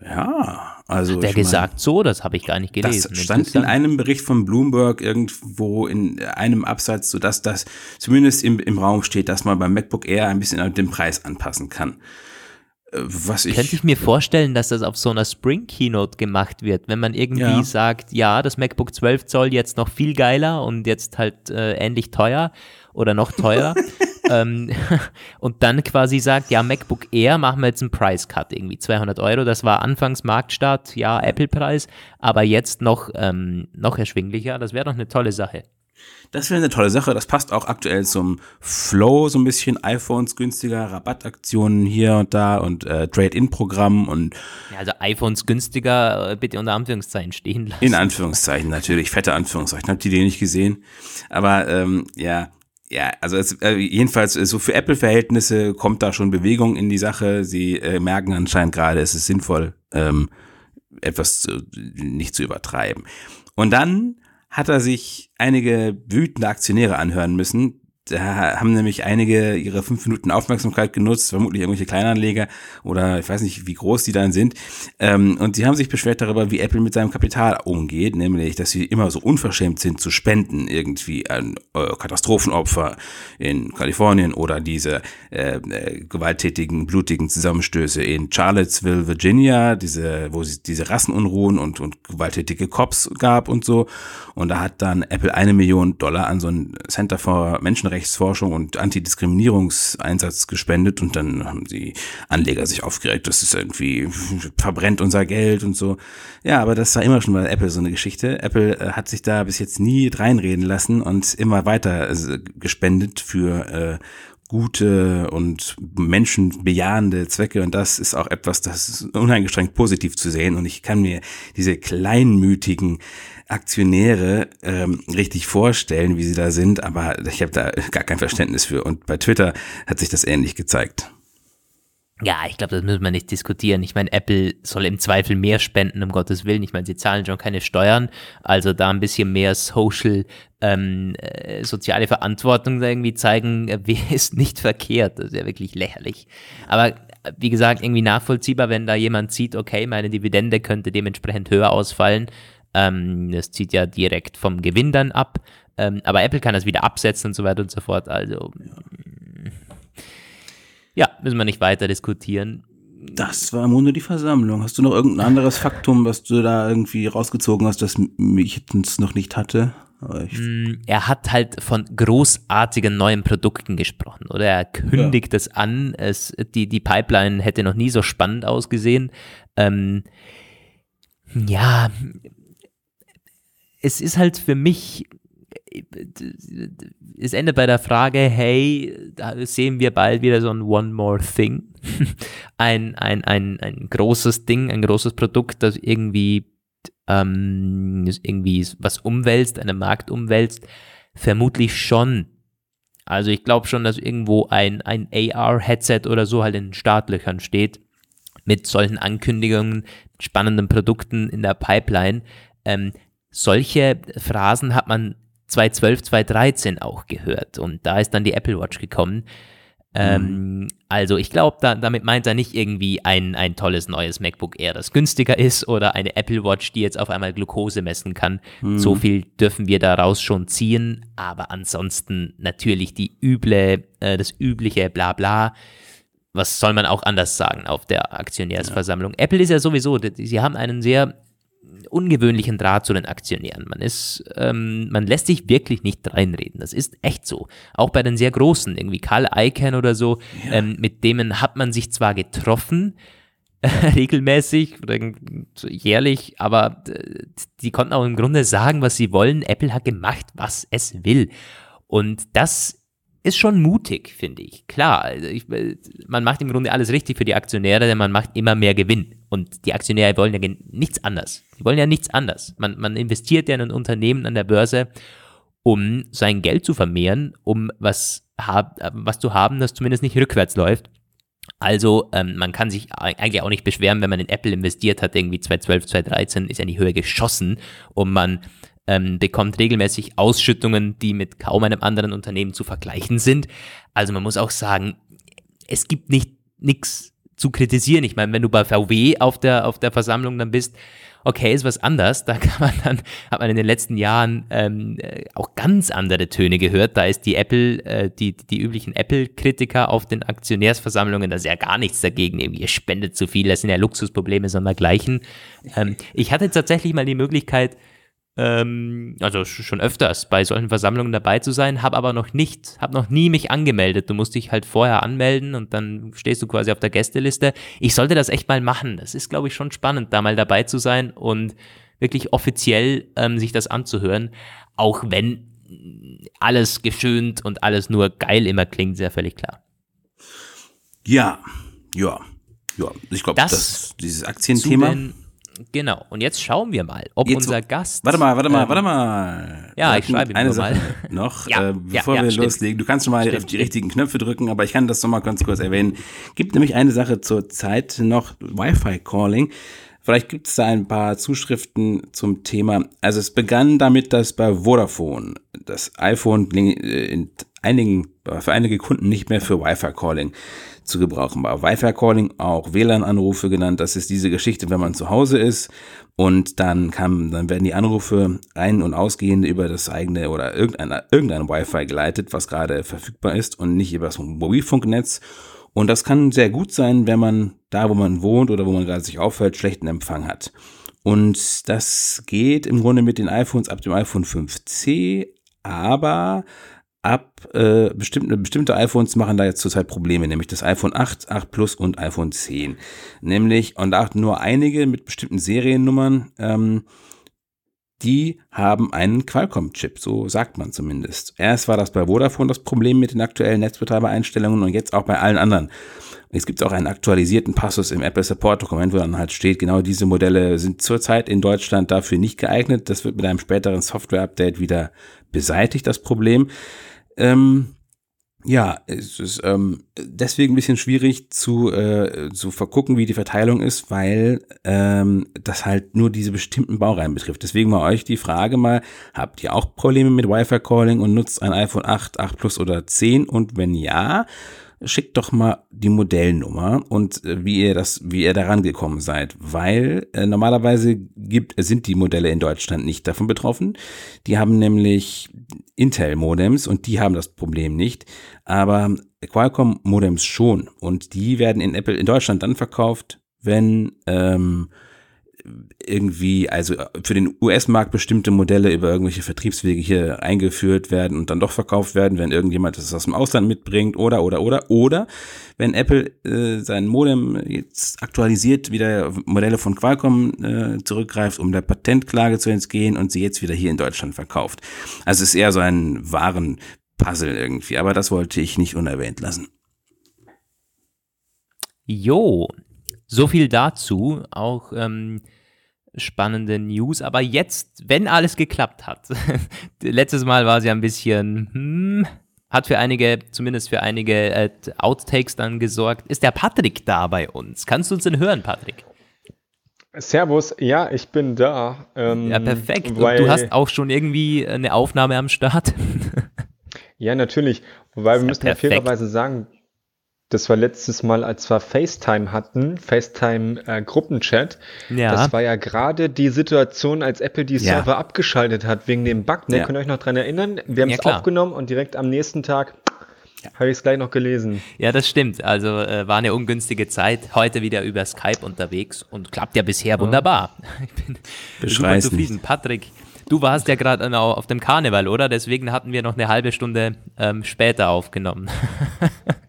Ja, also. Hat der gesagt so? Das habe ich gar nicht gelesen. Das stand in einem Bericht von Bloomberg irgendwo in einem Absatz, sodass das zumindest im, im Raum steht, dass man beim MacBook Air ein bisschen den Preis anpassen kann. Was ich, Könnte ich mir vorstellen, dass das auf so einer Spring Keynote gemacht wird, wenn man irgendwie ja. sagt, ja, das MacBook 12 Zoll jetzt noch viel geiler und jetzt halt äh, ähnlich teuer oder noch teurer. [laughs] ähm, [laughs] und dann quasi sagt, ja, MacBook Air machen wir jetzt einen Price Cut, irgendwie 200 Euro. Das war anfangs Marktstart, ja, Apple-Preis, aber jetzt noch, ähm, noch erschwinglicher. Das wäre doch eine tolle Sache. Das wäre eine tolle Sache. Das passt auch aktuell zum Flow so ein bisschen. iPhones günstiger, Rabattaktionen hier und da und äh, Trade-in-Programm und. Ja, also iPhones günstiger, äh, bitte unter Anführungszeichen stehen lassen. In Anführungszeichen natürlich, fette Anführungszeichen. Habt ihr die nicht gesehen? Aber ähm, ja, ja, also es, äh, jedenfalls äh, so für Apple-Verhältnisse kommt da schon Bewegung in die Sache. Sie äh, merken anscheinend gerade, es ist sinnvoll, ähm, etwas zu, nicht zu übertreiben. Und dann hat er sich einige wütende Aktionäre anhören müssen, da haben nämlich einige ihre fünf Minuten Aufmerksamkeit genutzt, vermutlich irgendwelche Kleinanleger oder ich weiß nicht, wie groß die dann sind. Ähm, und sie haben sich beschwert darüber, wie Apple mit seinem Kapital umgeht, nämlich, dass sie immer so unverschämt sind zu spenden, irgendwie an äh, Katastrophenopfer in Kalifornien oder diese äh, äh, gewalttätigen, blutigen Zusammenstöße in Charlottesville, Virginia, diese, wo es diese Rassenunruhen und, und gewalttätige Cops gab und so. Und da hat dann Apple eine Million Dollar an so ein Center for Menschenrechtsforschung und Antidiskriminierungseinsatz gespendet und dann haben die Anleger sich aufgeregt, das ist irgendwie [laughs] verbrennt unser Geld und so. Ja, aber das war immer schon bei Apple so eine Geschichte. Apple äh, hat sich da bis jetzt nie reinreden lassen und immer weiter äh, gespendet für äh, gute und menschenbejahende Zwecke und das ist auch etwas, das ist uneingeschränkt positiv zu sehen und ich kann mir diese kleinmütigen Aktionäre ähm, richtig vorstellen, wie sie da sind, aber ich habe da gar kein Verständnis für. Und bei Twitter hat sich das ähnlich gezeigt. Ja, ich glaube, das müssen wir nicht diskutieren. Ich meine, Apple soll im Zweifel mehr spenden, um Gottes Willen. Ich meine, sie zahlen schon keine Steuern, also da ein bisschen mehr Social, ähm, äh, soziale Verantwortung irgendwie zeigen, äh, [laughs] ist nicht verkehrt. Das ist ja wirklich lächerlich. Aber äh, wie gesagt, irgendwie nachvollziehbar, wenn da jemand sieht, okay, meine Dividende könnte dementsprechend höher ausfallen, ähm, das zieht ja direkt vom Gewinn dann ab. Ähm, aber Apple kann das wieder absetzen und so weiter und so fort. Also, ja, müssen wir nicht weiter diskutieren. Das war im Grunde die Versammlung. Hast du noch irgendein anderes Faktum, was du da irgendwie rausgezogen hast, das mich jetzt noch nicht hatte? Mm, er hat halt von großartigen neuen Produkten gesprochen, oder? Er kündigt ja. es an. Es, die, die Pipeline hätte noch nie so spannend ausgesehen. Ähm, ja, es ist halt für mich, es endet bei der Frage, hey, da sehen wir bald wieder so ein One More Thing. [laughs] ein, ein, ein, ein großes Ding, ein großes Produkt, das irgendwie, ähm, irgendwie was umwälzt, einen Markt umwälzt. Vermutlich schon. Also ich glaube schon, dass irgendwo ein, ein AR-Headset oder so halt in den Startlöchern steht mit solchen Ankündigungen, spannenden Produkten in der Pipeline. Ähm, solche Phrasen hat man 2012, 2013 auch gehört und da ist dann die Apple Watch gekommen. Ähm, mhm. Also ich glaube, da, damit meint er nicht irgendwie ein, ein tolles neues MacBook Air, das günstiger ist oder eine Apple Watch, die jetzt auf einmal Glucose messen kann. Mhm. So viel dürfen wir daraus schon ziehen, aber ansonsten natürlich die üble, äh, das übliche Blabla. Was soll man auch anders sagen auf der Aktionärsversammlung? Ja. Apple ist ja sowieso, sie haben einen sehr ungewöhnlichen Draht zu den Aktionären. Man ist, ähm, man lässt sich wirklich nicht reinreden. Das ist echt so. Auch bei den sehr großen, irgendwie Karl Icahn oder so, ja. ähm, mit denen hat man sich zwar getroffen, [laughs] regelmäßig oder jährlich, aber äh, die konnten auch im Grunde sagen, was sie wollen. Apple hat gemacht, was es will. Und das ist schon mutig, finde ich. Klar, also ich, man macht im Grunde alles richtig für die Aktionäre, denn man macht immer mehr Gewinn. Und die Aktionäre wollen ja nichts anders. Die wollen ja nichts anders. Man, man investiert ja in ein Unternehmen an der Börse, um sein Geld zu vermehren, um was, hab, was zu haben, das zumindest nicht rückwärts läuft. Also ähm, man kann sich eigentlich auch nicht beschweren, wenn man in Apple investiert hat, irgendwie 2012, 2013 ist ja in die Höhe geschossen und man ähm, bekommt regelmäßig Ausschüttungen, die mit kaum einem anderen Unternehmen zu vergleichen sind. Also man muss auch sagen, es gibt nicht nichts zu kritisieren. Ich meine, wenn du bei VW auf der, auf der Versammlung dann bist, okay, ist was anders. [laughs] Da kann man dann, hat man in den letzten Jahren ähm, äh, auch ganz andere Töne gehört. Da ist die Apple, äh, die, die üblichen Apple-Kritiker auf den Aktionärsversammlungen, da ist ja gar nichts dagegen. Ihr spendet zu viel, das sind ja Luxusprobleme, sondern gleichen. Ähm, ich hatte tatsächlich mal die Möglichkeit, ähm, also schon öfters bei solchen Versammlungen dabei zu sein, habe aber noch nicht, habe noch nie mich angemeldet. Du musst dich halt vorher anmelden und dann stehst du quasi auf der Gästeliste. Ich sollte das echt mal machen. Das ist, glaube ich, schon spannend, da mal dabei zu sein und wirklich offiziell ähm, sich das anzuhören, auch wenn alles geschönt und alles nur geil immer klingt, sehr völlig klar. Ja, ja, ja. Ich glaube, das, das dieses Aktienthema. Genau. Und jetzt schauen wir mal, ob jetzt, unser Gast. Warte mal, warte mal, ähm, warte mal. Ja, ich schreibe ihm eine Sache mal. [laughs] noch, ja, äh, bevor ja, ja, wir stimmt. loslegen. Du kannst schon mal stimmt, auf die richtigen Knöpfe drücken, aber ich kann das noch mal ganz kurz erwähnen. Gibt nämlich eine Sache zur Zeit noch Wi-Fi-Calling. Vielleicht gibt es da ein paar Zuschriften zum Thema. Also es begann damit, dass bei Vodafone das iPhone in einigen, für einige Kunden nicht mehr für Wi-Fi-Calling zu gebrauchen war. Wi-Fi-Calling, auch WLAN-Anrufe genannt, das ist diese Geschichte, wenn man zu Hause ist und dann kann, dann werden die Anrufe ein- und ausgehende über das eigene oder irgendein, irgendein Wi-Fi geleitet, was gerade verfügbar ist und nicht über das Mobilfunknetz. Und das kann sehr gut sein, wenn man da, wo man wohnt oder wo man gerade sich aufhält, schlechten Empfang hat. Und das geht im Grunde mit den iPhones ab dem iPhone 5C, aber ab äh, bestimmte, bestimmte iPhones machen da jetzt zurzeit Probleme, nämlich das iPhone 8, 8 Plus und iPhone 10. Nämlich, und auch nur einige mit bestimmten Seriennummern, ähm, die haben einen Qualcomm-Chip, so sagt man zumindest. Erst war das bei Vodafone das Problem mit den aktuellen Netzbetreibereinstellungen und jetzt auch bei allen anderen. Es gibt auch einen aktualisierten Passus im Apple Support Dokument, wo dann halt steht, genau diese Modelle sind zurzeit in Deutschland dafür nicht geeignet. Das wird mit einem späteren Software-Update wieder beseitigt, das Problem. Ähm, ja, es ist ähm, deswegen ein bisschen schwierig zu, äh, zu vergucken, wie die Verteilung ist, weil ähm, das halt nur diese bestimmten Baureihen betrifft. Deswegen mal euch die Frage mal, habt ihr auch Probleme mit Wi-Fi-Calling und nutzt ein iPhone 8, 8 Plus oder 10? Und wenn ja, schickt doch mal die Modellnummer und äh, wie ihr das, wie ihr daran gekommen seid, weil äh, normalerweise gibt, sind die Modelle in Deutschland nicht davon betroffen. Die haben nämlich Intel-Modems und die haben das Problem nicht, aber Qualcomm-Modems schon und die werden in Apple in Deutschland dann verkauft, wenn ähm, irgendwie, also für den US-Markt bestimmte Modelle über irgendwelche Vertriebswege hier eingeführt werden und dann doch verkauft werden, wenn irgendjemand das aus dem Ausland mitbringt oder, oder, oder, oder wenn Apple äh, sein Modem jetzt aktualisiert, wieder Modelle von Qualcomm äh, zurückgreift, um der Patentklage zu entgehen und sie jetzt wieder hier in Deutschland verkauft. Also es ist eher so ein wahren Puzzle irgendwie, aber das wollte ich nicht unerwähnt lassen. Jo, so viel dazu. Auch ähm, spannende News. Aber jetzt, wenn alles geklappt hat, [laughs] letztes Mal war sie ein bisschen, hm, hat für einige, zumindest für einige äh, Outtakes dann gesorgt. Ist der Patrick da bei uns? Kannst du uns denn hören, Patrick? Servus, ja, ich bin da. Ähm, ja, perfekt. Und du hast auch schon irgendwie eine Aufnahme am Start. [laughs] ja, natürlich. Wobei wir müssen ja fairerweise sagen, das war letztes Mal, als wir FaceTime hatten, FaceTime-Gruppenchat. Äh, ja. Das war ja gerade die Situation, als Apple die ja. Server abgeschaltet hat wegen dem Bug. Ne? Ja. Könnt ihr euch noch dran erinnern? Wir haben es ja, aufgenommen und direkt am nächsten Tag habe ich es gleich noch gelesen. Ja, das stimmt. Also äh, war eine ungünstige Zeit. Heute wieder über Skype unterwegs und klappt ja bisher wunderbar. [laughs] Ich bin super zufrieden. Nicht. Patrick, du warst ja gerade auf dem Karneval, oder? Deswegen hatten wir noch eine halbe Stunde ähm, später aufgenommen. [laughs]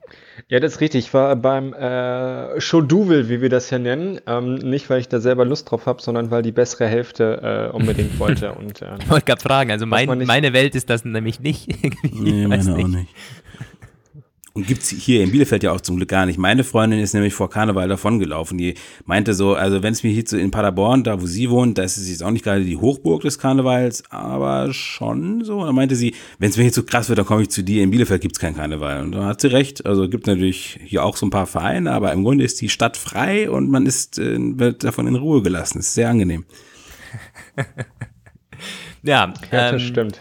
Ja, das ist richtig. Ich war beim äh, Shoduvel, wie wir das ja nennen. Ähm, nicht, weil ich da selber Lust drauf habe, sondern weil die bessere Hälfte äh, unbedingt wollte. [laughs] Und, äh, ich wollte gerade fragen, also mein, meine Welt ist das nämlich nicht. [laughs] nee, meine nicht. auch nicht. Und gibt's hier in Bielefeld ja auch zum Glück gar nicht. Meine Freundin ist nämlich vor Karneval davongelaufen. Die meinte so, also wenn es mir hier zu in Paderborn, da wo sie wohnt, da ist es jetzt auch nicht gerade die Hochburg des Karnevals, aber schon so. Da meinte sie, wenn es mir hier zu krass wird, dann komme ich zu dir. In Bielefeld gibt's kein Karneval. Und da hat sie recht. Also gibt natürlich hier auch so ein paar Vereine, aber im Grunde ist die Stadt frei und man ist, äh, wird davon in Ruhe gelassen. Das ist sehr angenehm. [laughs] ja, ja, das ähm, stimmt.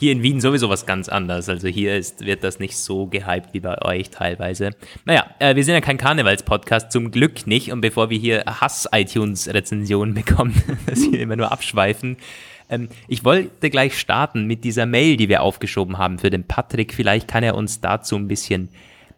Hier in Wien sowieso was ganz anderes. Also hier ist, wird das nicht so gehypt wie bei euch teilweise. Naja, äh, wir sind ja kein Karnevals-Podcast, zum Glück nicht. Und bevor wir hier Hass-iTunes-Rezensionen [laughs] bekommen, dass wir immer nur abschweifen, ähm, ich wollte gleich starten mit dieser Mail, die wir aufgeschoben haben für den Patrick. Vielleicht kann er uns dazu ein bisschen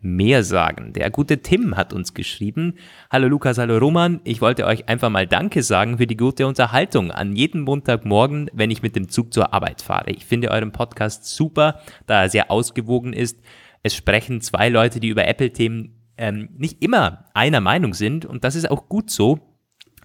mehr sagen. Der gute Tim hat uns geschrieben. Hallo Lukas, hallo Roman. Ich wollte euch einfach mal Danke sagen für die gute Unterhaltung an jedem Montagmorgen, wenn ich mit dem Zug zur Arbeit fahre. Ich finde euren Podcast super, da er sehr ausgewogen ist. Es sprechen zwei Leute, die über Apple-Themen ähm, nicht immer einer Meinung sind und das ist auch gut so,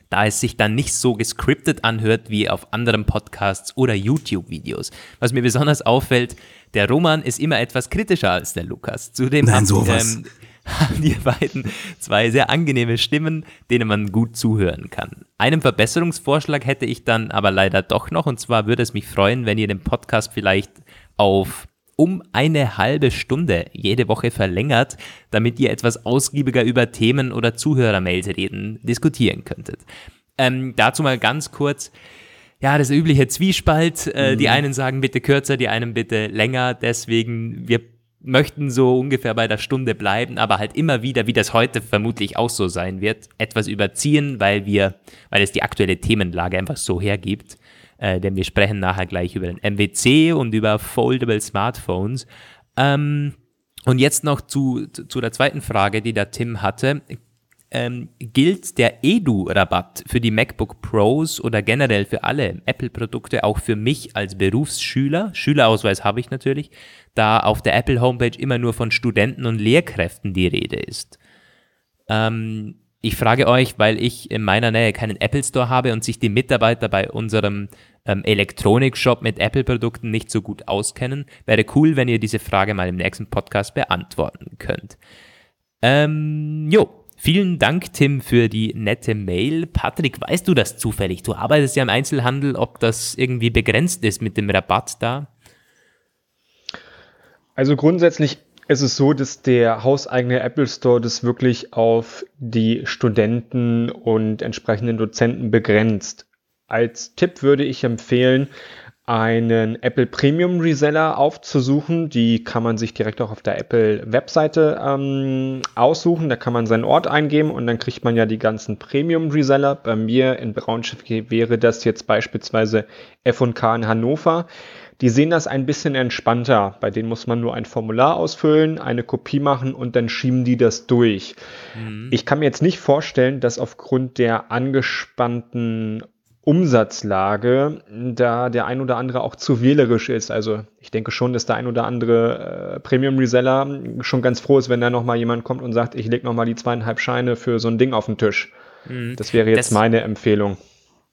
da es sich dann nicht so gescriptet anhört wie auf anderen Podcasts oder YouTube-Videos. Was mir besonders auffällt, der Roman ist immer etwas kritischer als der Lukas. Zudem Nein, sowas. Ähm, [laughs] haben die beiden zwei sehr angenehme Stimmen, denen man gut zuhören kann. Einen Verbesserungsvorschlag hätte ich dann aber leider doch noch, und zwar würde es mich freuen, wenn ihr den Podcast vielleicht auf um eine halbe Stunde jede Woche verlängert, damit ihr etwas ausgiebiger über Themen oder Zuhörermails reden, diskutieren könntet. Ähm, dazu mal ganz kurz. Ja, das übliche Zwiespalt. Äh, mhm. Die einen sagen bitte kürzer, die einen bitte länger. Deswegen, wir möchten so ungefähr bei der Stunde bleiben, aber halt immer wieder, wie das heute vermutlich auch so sein wird, etwas überziehen, weil wir, weil es die aktuelle Themenlage einfach so hergibt. Äh, denn wir sprechen nachher gleich über den MWC und über Foldable Smartphones. Ähm, und jetzt noch zu, zu der zweiten Frage, die der Tim hatte. Ähm, gilt der Edu-Rabatt für die MacBook Pros oder generell für alle Apple-Produkte auch für mich als Berufsschüler? Schülerausweis habe ich natürlich, da auf der Apple-Homepage immer nur von Studenten und Lehrkräften die Rede ist. Ähm, ich frage euch, weil ich in meiner Nähe keinen Apple Store habe und sich die Mitarbeiter bei unserem ähm, Elektronikshop mit Apple-Produkten nicht so gut auskennen, wäre cool, wenn ihr diese Frage mal im nächsten Podcast beantworten könnt. Ähm, jo, vielen Dank, Tim, für die nette Mail. Patrick, weißt du das zufällig? Du arbeitest ja im Einzelhandel, ob das irgendwie begrenzt ist mit dem Rabatt da? Also grundsätzlich es ist so, dass der hauseigene Apple Store das wirklich auf die Studenten und entsprechenden Dozenten begrenzt. Als Tipp würde ich empfehlen, einen Apple Premium Reseller aufzusuchen. Die kann man sich direkt auch auf der Apple Webseite ähm, aussuchen. Da kann man seinen Ort eingeben und dann kriegt man ja die ganzen Premium Reseller. Bei mir in Braunschweig wäre das jetzt beispielsweise F&K in Hannover. Die sehen das ein bisschen entspannter. Bei denen muss man nur ein Formular ausfüllen, eine Kopie machen und dann schieben die das durch. Mhm. Ich kann mir jetzt nicht vorstellen, dass aufgrund der angespannten Umsatzlage da der ein oder andere auch zu wählerisch ist. Also ich denke schon, dass der ein oder andere äh, Premium Reseller schon ganz froh ist, wenn da nochmal jemand kommt und sagt, ich lege nochmal die zweieinhalb Scheine für so ein Ding auf den Tisch. Mhm. Das wäre jetzt das, meine Empfehlung.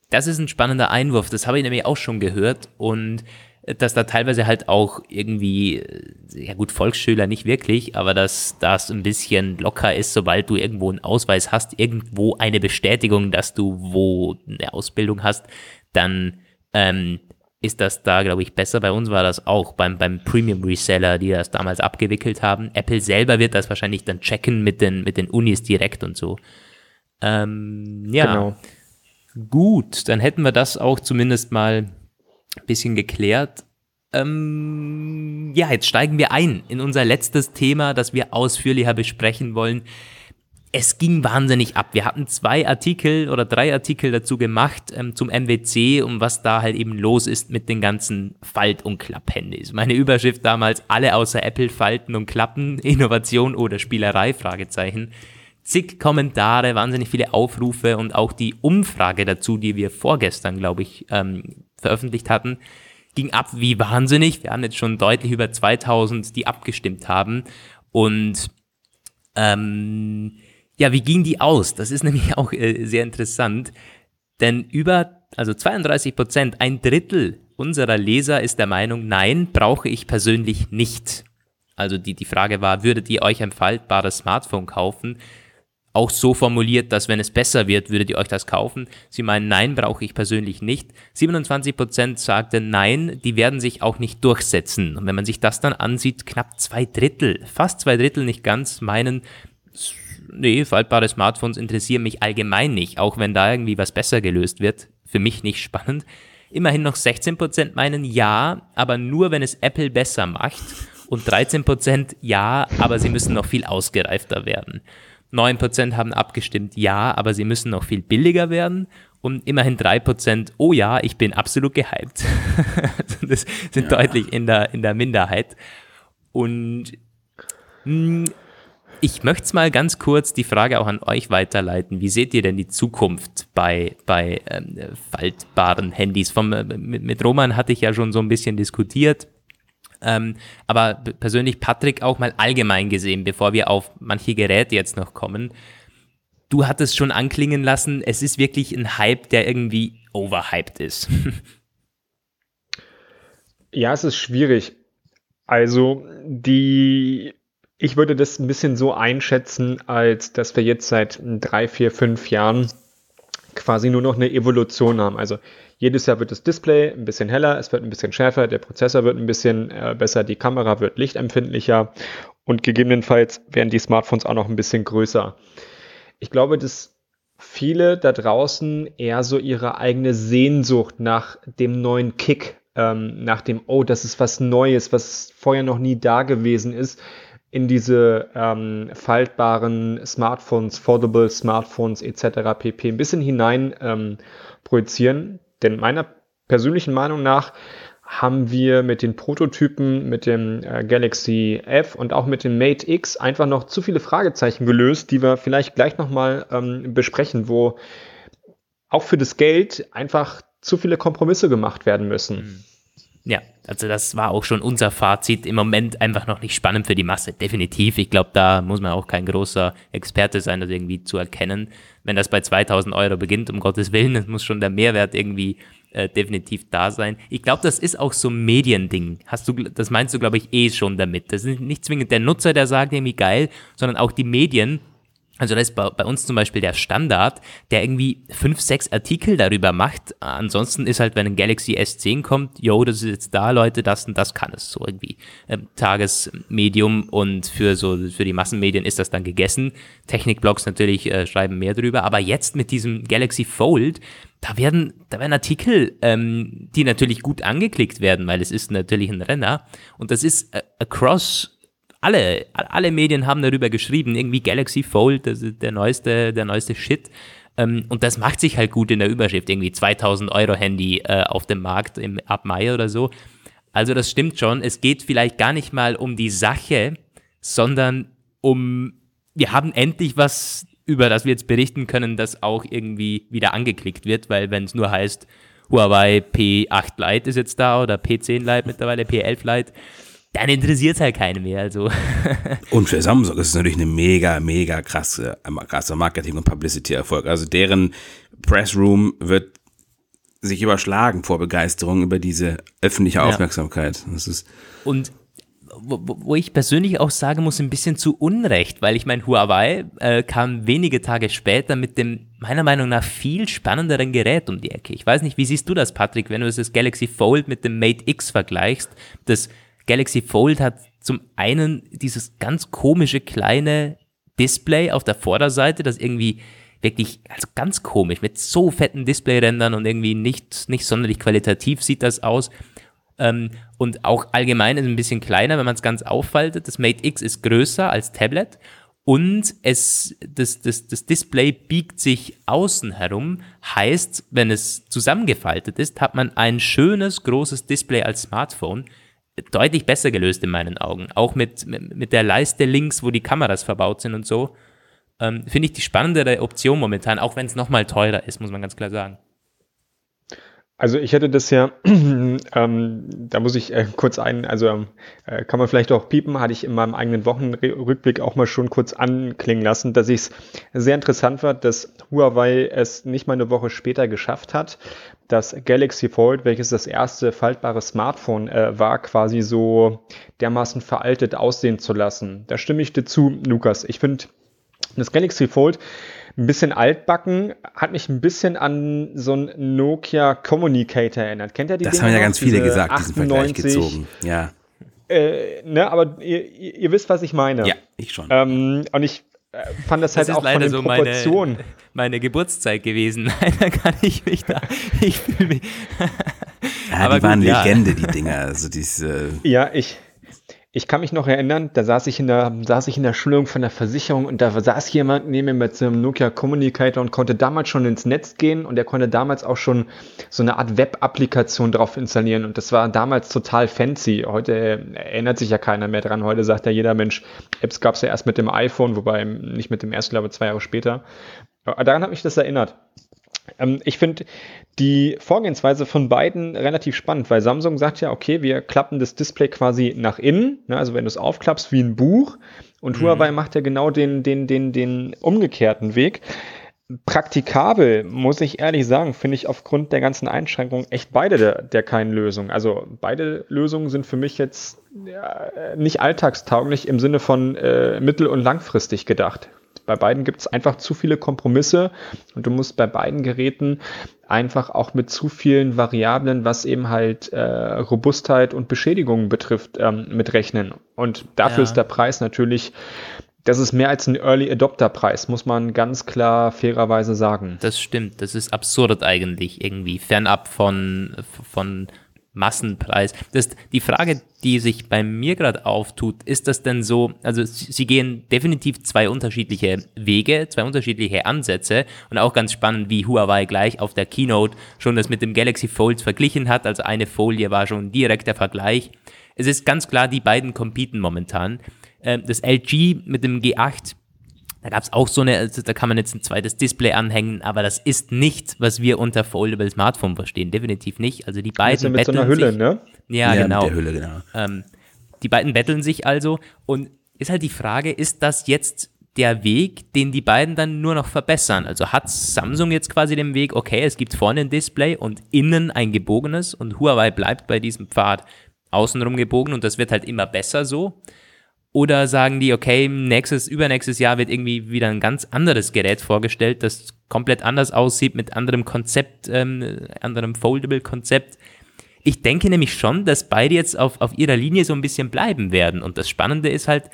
Das ist ein spannender Einwurf. Das habe ich nämlich auch schon gehört und dass da teilweise halt auch irgendwie, ja gut, Volksschüler nicht wirklich, aber dass das ein bisschen locker ist, sobald du irgendwo einen Ausweis hast, irgendwo eine Bestätigung, dass du wo eine Ausbildung hast, dann ähm, ist das da, glaube ich, besser. Bei uns war das auch beim, beim Premium Reseller, die das damals abgewickelt haben. Apple selber wird das wahrscheinlich dann checken mit den, mit den Unis direkt und so. Ähm, ja. Genau. Gut, dann hätten wir das auch zumindest mal bisschen geklärt. Ähm, ja, jetzt steigen wir ein in unser letztes Thema, das wir ausführlicher besprechen wollen. Es ging wahnsinnig ab. Wir hatten zwei Artikel oder drei Artikel dazu gemacht ähm, zum MWC, um was da halt eben los ist mit den ganzen Falt- und Klapphandys. Meine Überschrift damals, alle außer Apple falten und klappen, [laughs] Innovation oder Spielerei, Fragezeichen. Zig Kommentare, wahnsinnig viele Aufrufe und auch die Umfrage dazu, die wir vorgestern, glaube ich, ähm, veröffentlicht hatten, ging ab wie wahnsinnig. Wir haben jetzt schon deutlich über 2000, die abgestimmt haben. Und ähm, ja, wie ging die aus? Das ist [laughs] nämlich auch äh, sehr interessant. Denn über, also 32 Prozent, ein Drittel unserer Leser ist der Meinung, nein, brauche ich persönlich nicht. Also die, die Frage war, würdet ihr euch ein faltbares Smartphone kaufen? Auch so formuliert, dass wenn es besser wird, würdet ihr euch das kaufen. Sie meinen, nein, brauche ich persönlich nicht. 27% sagten nein, die werden sich auch nicht durchsetzen. Und wenn man sich das dann ansieht, knapp zwei Drittel, fast zwei Drittel nicht ganz, meinen, nee, faltbare Smartphones interessieren mich allgemein nicht, auch wenn da irgendwie was besser gelöst wird. Für mich nicht spannend. Immerhin noch 16% meinen ja, aber nur wenn es Apple besser macht. Und 13% ja, aber sie müssen noch viel ausgereifter werden. 9% haben abgestimmt, ja, aber sie müssen noch viel billiger werden. Und immerhin 3%, oh ja, ich bin absolut gehypt. [laughs] das sind ja. deutlich in der, in der Minderheit. Und mh, hm, ich möchte es mal ganz kurz die Frage auch an euch weiterleiten. Wie seht ihr denn die Zukunft bei, bei ähm, faltbaren Handys? Vom, äh, mit, mit Roman hatte ich ja schon so ein bisschen diskutiert. Ähm, aber persönlich, Patrick, auch mal allgemein gesehen, bevor wir auf manche Geräte jetzt noch kommen. Du hattest schon anklingen lassen, es ist wirklich ein Hype, der irgendwie overhyped ist. [laughs] ja, es ist schwierig. Also, die, ich würde das ein bisschen so einschätzen, als dass wir jetzt seit drei, vier, fünf Jahren quasi nur noch eine Evolution haben. Also jedes Jahr wird das Display ein bisschen heller, es wird ein bisschen schärfer, der Prozessor wird ein bisschen äh, besser, die Kamera wird lichtempfindlicher und gegebenenfalls werden die Smartphones auch noch ein bisschen größer. Ich glaube, dass viele da draußen eher so ihre eigene Sehnsucht nach dem neuen Kick ähm, nach dem, oh, das ist was Neues, was vorher noch nie da gewesen ist, in diese ähm, faltbaren Smartphones, Foldable Smartphones etc. pp. ein bisschen hinein ähm, projizieren. Denn meiner persönlichen Meinung nach haben wir mit den Prototypen, mit dem äh, Galaxy F und auch mit dem Mate X einfach noch zu viele Fragezeichen gelöst, die wir vielleicht gleich nochmal ähm, besprechen, wo auch für das Geld einfach zu viele Kompromisse gemacht werden müssen. Mhm. Ja, also das war auch schon unser Fazit. Im Moment einfach noch nicht spannend für die Masse. Definitiv. Ich glaube, da muss man auch kein großer Experte sein, das irgendwie zu erkennen. Wenn das bei 2000 Euro beginnt, um Gottes Willen, das muss schon der Mehrwert irgendwie äh, definitiv da sein. Ich glaube, das ist auch so ein Mediending. Hast du, das meinst du, glaube ich, eh schon damit. Das ist nicht zwingend der Nutzer, der sagt irgendwie geil, sondern auch die Medien also das ist bei, bei, uns zum Beispiel der Standard, der irgendwie fünf, sechs Artikel darüber macht. Ansonsten ist halt, wenn ein Galaxy S10 kommt, yo, das ist jetzt da, Leute, das und das kann es so irgendwie. Ähm, Tagesmedium und für so für die Massenmedien ist das dann gegessen. Technikblogs natürlich äh, schreiben mehr drüber, aber jetzt mit diesem Galaxy Fold, da werden, da werden Artikel, ähm, die natürlich gut angeklickt werden, weil es ist natürlich ein Renner und das ist äh, across alle, alle Medien haben darüber geschrieben, irgendwie Galaxy Fold, das ist der neueste, der neueste Shit. Ähm, und das macht sich halt gut in der Überschrift, irgendwie 2000 Euro Handy äh, auf dem Markt im, ab Mai oder so. Also das stimmt schon. Es geht vielleicht gar nicht mal um die Sache, sondern um, wir haben endlich was, über das wir jetzt berichten können, das auch irgendwie wieder angeklickt wird, weil wenn es nur heißt, Huawei P8 Lite ist jetzt da oder P10 Lite mittlerweile, P11 Lite, dann interessiert es halt keinen mehr. Also. [laughs] und für Samsung ist es natürlich eine mega, mega krasse, krasse Marketing- und Publicity-Erfolg. Also deren Pressroom wird sich überschlagen vor Begeisterung über diese öffentliche Aufmerksamkeit. Ja. Das ist und wo, wo, ich persönlich auch sagen muss, ein bisschen zu Unrecht, weil ich meine, Huawei äh, kam wenige Tage später mit dem meiner Meinung nach viel spannenderen Gerät um die Ecke. Ich weiß nicht, wie siehst du das, Patrick, wenn du das Galaxy Fold mit dem Mate X vergleichst, das Galaxy Fold hat zum einen dieses ganz komische kleine Display auf der Vorderseite, das irgendwie wirklich also ganz komisch mit so fetten Displayrändern und irgendwie nicht, nicht sonderlich qualitativ sieht das aus. Ähm, und auch allgemein ist ein bisschen kleiner, wenn man es ganz auffaltet. Das Mate X ist größer als Tablet und es, das, das, das Display biegt sich außen herum. Heißt, wenn es zusammengefaltet ist, hat man ein schönes, großes Display als Smartphone deutlich besser gelöst in meinen Augen. Auch mit, mit, der Leiste links, wo die Kameras verbaut sind und so. Ähm, Finde ich die spannendere Option momentan, auch wenn es nochmal teurer ist, muss man ganz klar sagen. Also ich hätte das ja, [clears throat] ähm, da muss ich äh, kurz ein, also äh, kann man vielleicht auch piepen, hatte ich in meinem eigenen Wochenrückblick auch mal schon kurz anklingen lassen, dass ich es sehr interessant war, dass Huawei es nicht mal eine Woche später geschafft hat, das Galaxy Fold, welches das erste faltbare Smartphone äh, war, quasi so dermaßen veraltet aussehen zu lassen. Da stimme ich dir zu, Lukas. Ich finde das Galaxy Fold ein bisschen altbacken, hat mich ein bisschen an so ein Nokia Communicator erinnert. Kennt ihr die Das Dinger haben ja ganz viele gesagt, 98, diesen Vergleich gezogen. Ja. Äh, ne, aber ihr, ihr, wisst, was ich meine. Ja, ich schon. Ähm, und ich äh, fand das, das halt auch von den so Proportionen. Meine, meine Geburtszeit gewesen. [laughs] Leider kann ich mich da. Ich fühle mich. ja, aber die gut, waren Legende, ja. die Dinger. Also diese. Ja, ich, ich kann mich noch erinnern, da saß ich in der, saß ich in der Schulung von der Versicherung und da saß jemand neben mir mit so einem Nokia Communicator und konnte damals schon ins Netz gehen und er konnte damals auch schon so eine Art Web-Applikation drauf installieren und das war damals total fancy. Heute erinnert sich ja keiner mehr dran. Heute sagt ja jeder Mensch, Apps gab es ja erst mit dem iPhone, wobei nicht mit dem ersten, glaube ich, zwei Jahre später. Daran hat mich das erinnert. Ähm, ich finde die Vorgehensweise von beiden relativ spannend, weil Samsung sagt ja, okay, wir klappen das Display quasi nach innen, ne, also wenn du es aufklappst wie ein Buch. Und mhm. Huawei macht ja genau den, den, den, den umgekehrten Weg. Praktikabel, muss ich ehrlich sagen, finde ich aufgrund der ganzen Einschränkungen echt beide der, der keinen Lösung. Also beide Lösungen sind für mich jetzt ja, nicht alltagstauglich im Sinne von äh, mittel- und langfristig gedacht. Bei beiden gibt es einfach zu viele Kompromisse und du musst bei beiden Geräten einfach auch mit zu vielen Variablen, was eben halt äh, Robustheit und Beschädigungen betrifft, ähm, mitrechnen. Und dafür ja. ist der Preis natürlich das ist mehr als ein Early Adopter Preis, muss man ganz klar fairerweise sagen. Das stimmt, das ist absurd eigentlich irgendwie, fernab von, von Massenpreis. Das, die Frage, die sich bei mir gerade auftut, ist das denn so, also sie gehen definitiv zwei unterschiedliche Wege, zwei unterschiedliche Ansätze und auch ganz spannend, wie Huawei gleich auf der Keynote schon das mit dem Galaxy Fold verglichen hat, also eine Folie war schon direkt der Vergleich. Es ist ganz klar, die beiden competen momentan. Ähm, das LG mit dem G8 da gab es auch so eine, also da kann man jetzt ein zweites Display anhängen, aber das ist nicht, was wir unter Foldable Smartphone verstehen. Definitiv nicht. Also die beiden ja mit so einer Hülle, sich, ne? Ja, ja genau. Mit der Hülle, genau. Ähm, die beiden betteln sich also und ist halt die Frage, ist das jetzt der Weg, den die beiden dann nur noch verbessern? Also hat Samsung jetzt quasi den Weg, okay, es gibt vorne ein Display und innen ein gebogenes und Huawei bleibt bei diesem Pfad außenrum gebogen und das wird halt immer besser so. Oder sagen die, okay, nächstes, übernächstes Jahr wird irgendwie wieder ein ganz anderes Gerät vorgestellt, das komplett anders aussieht, mit anderem Konzept, ähm, anderem Foldable-Konzept. Ich denke nämlich schon, dass beide jetzt auf, auf ihrer Linie so ein bisschen bleiben werden. Und das Spannende ist halt,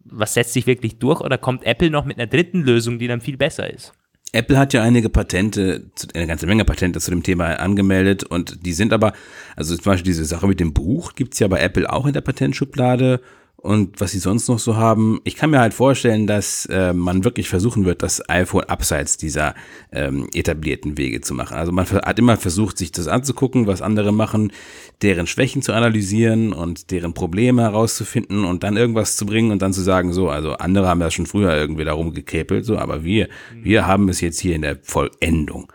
was setzt sich wirklich durch oder kommt Apple noch mit einer dritten Lösung, die dann viel besser ist? Apple hat ja einige Patente, eine ganze Menge Patente zu dem Thema angemeldet und die sind aber, also zum Beispiel diese Sache mit dem Buch gibt's ja bei Apple auch in der Patentschublade und was sie sonst noch so haben. Ich kann mir halt vorstellen, dass äh, man wirklich versuchen wird, das iPhone abseits dieser ähm, etablierten Wege zu machen. Also man hat immer versucht, sich das anzugucken, was andere machen, deren Schwächen zu analysieren und deren Probleme herauszufinden und dann irgendwas zu bringen und dann zu sagen, so, also andere haben ja schon früher irgendwie darum gekrepelt, so, aber wir, wir haben es jetzt hier in der Vollendung.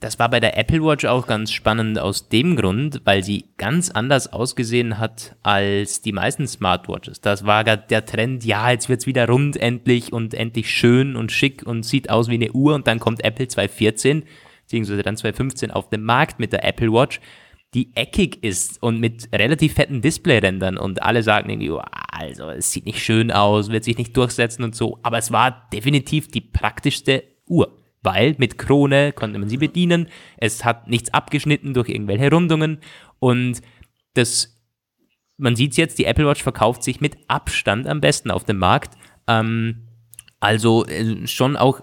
Das war bei der Apple Watch auch ganz spannend aus dem Grund, weil sie ganz anders ausgesehen hat als die meisten Smartwatches. Das war der Trend, ja, jetzt wird's wieder rund endlich und endlich schön und schick und sieht aus wie eine Uhr und dann kommt Apple 214, beziehungsweise dann 215 auf den Markt mit der Apple Watch, die eckig ist und mit relativ fetten Displayrändern und alle sagen irgendwie, oh, also es sieht nicht schön aus, wird sich nicht durchsetzen und so, aber es war definitiv die praktischste Uhr weil mit Krone konnte man sie bedienen. Es hat nichts abgeschnitten durch irgendwelche Rundungen und das, man sieht es jetzt, die Apple Watch verkauft sich mit Abstand am besten auf dem Markt. Ähm, also äh, schon auch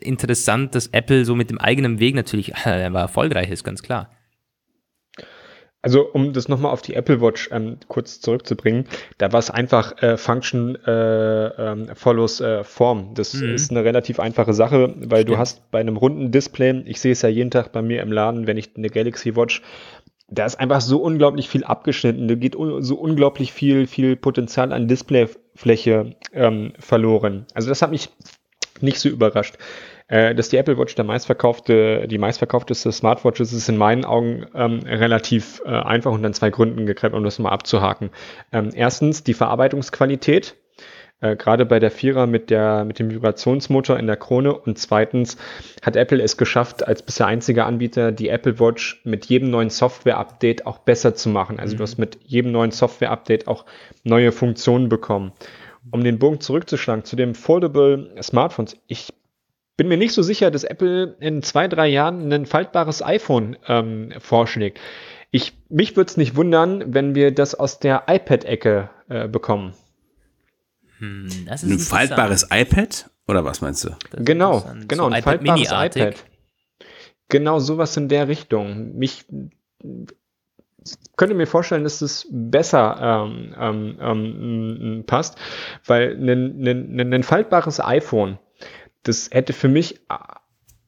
interessant, dass Apple so mit dem eigenen Weg natürlich, [laughs] er war erfolgreich ist, ganz klar. Also um das nochmal auf die Apple Watch ähm, kurz zurückzubringen, da war es einfach äh, Function äh, ähm, follows äh, Form. Das mhm. ist eine relativ einfache Sache, weil Stimmt. du hast bei einem runden Display, ich sehe es ja jeden Tag bei mir im Laden, wenn ich eine Galaxy Watch, da ist einfach so unglaublich viel abgeschnitten. Da geht un so unglaublich viel, viel Potenzial an Displayfläche ähm, verloren. Also das hat mich nicht so überrascht. Äh, dass die Apple Watch der meistverkaufte, die meistverkaufteste Smartwatch ist, ist in meinen Augen ähm, relativ äh, einfach und an zwei Gründen geklemmt, um das mal abzuhaken. Ähm, erstens die Verarbeitungsqualität. Äh, gerade bei der Vierer mit der mit dem Vibrationsmotor in der Krone und zweitens hat Apple es geschafft, als bisher einziger Anbieter die Apple Watch mit jedem neuen Software-Update auch besser zu machen. Also mhm. du hast mit jedem neuen Software-Update auch neue Funktionen bekommen. Um den Bogen zurückzuschlagen zu dem Foldable Smartphones, ich bin mir nicht so sicher, dass Apple in zwei, drei Jahren ein faltbares iPhone ähm, vorschlägt. Ich, mich würde es nicht wundern, wenn wir das aus der iPad-Ecke äh, bekommen. Hm, ein faltbares iPad? Oder was meinst du? Genau, genau, so ein faltbares iPad. Genau sowas in der Richtung. Mich könnte mir vorstellen, dass es besser ähm, ähm, ähm, passt, weil ein, ein, ein faltbares iPhone das hätte für mich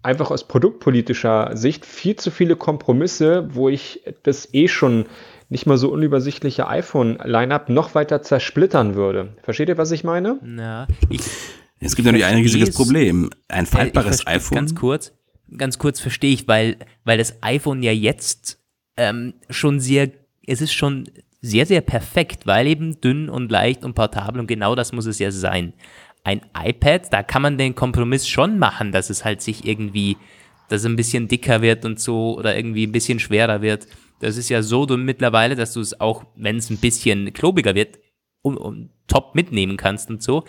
einfach aus produktpolitischer Sicht viel zu viele Kompromisse, wo ich das eh schon nicht mal so unübersichtliche iPhone-Line-Up noch weiter zersplittern würde. Versteht ihr, was ich meine? Na, ich, es gibt natürlich ein riesiges Problem. Ein faltbares iPhone. Ganz kurz, ganz kurz verstehe ich, weil, weil das iPhone ja jetzt ähm, schon sehr, es ist schon sehr, sehr perfekt, weil eben dünn und leicht und portabel und genau das muss es ja sein ein iPad, da kann man den Kompromiss schon machen, dass es halt sich irgendwie, dass es ein bisschen dicker wird und so oder irgendwie ein bisschen schwerer wird. Das ist ja so dünn mittlerweile, dass du es auch, wenn es ein bisschen klobiger wird, um, um, top mitnehmen kannst und so.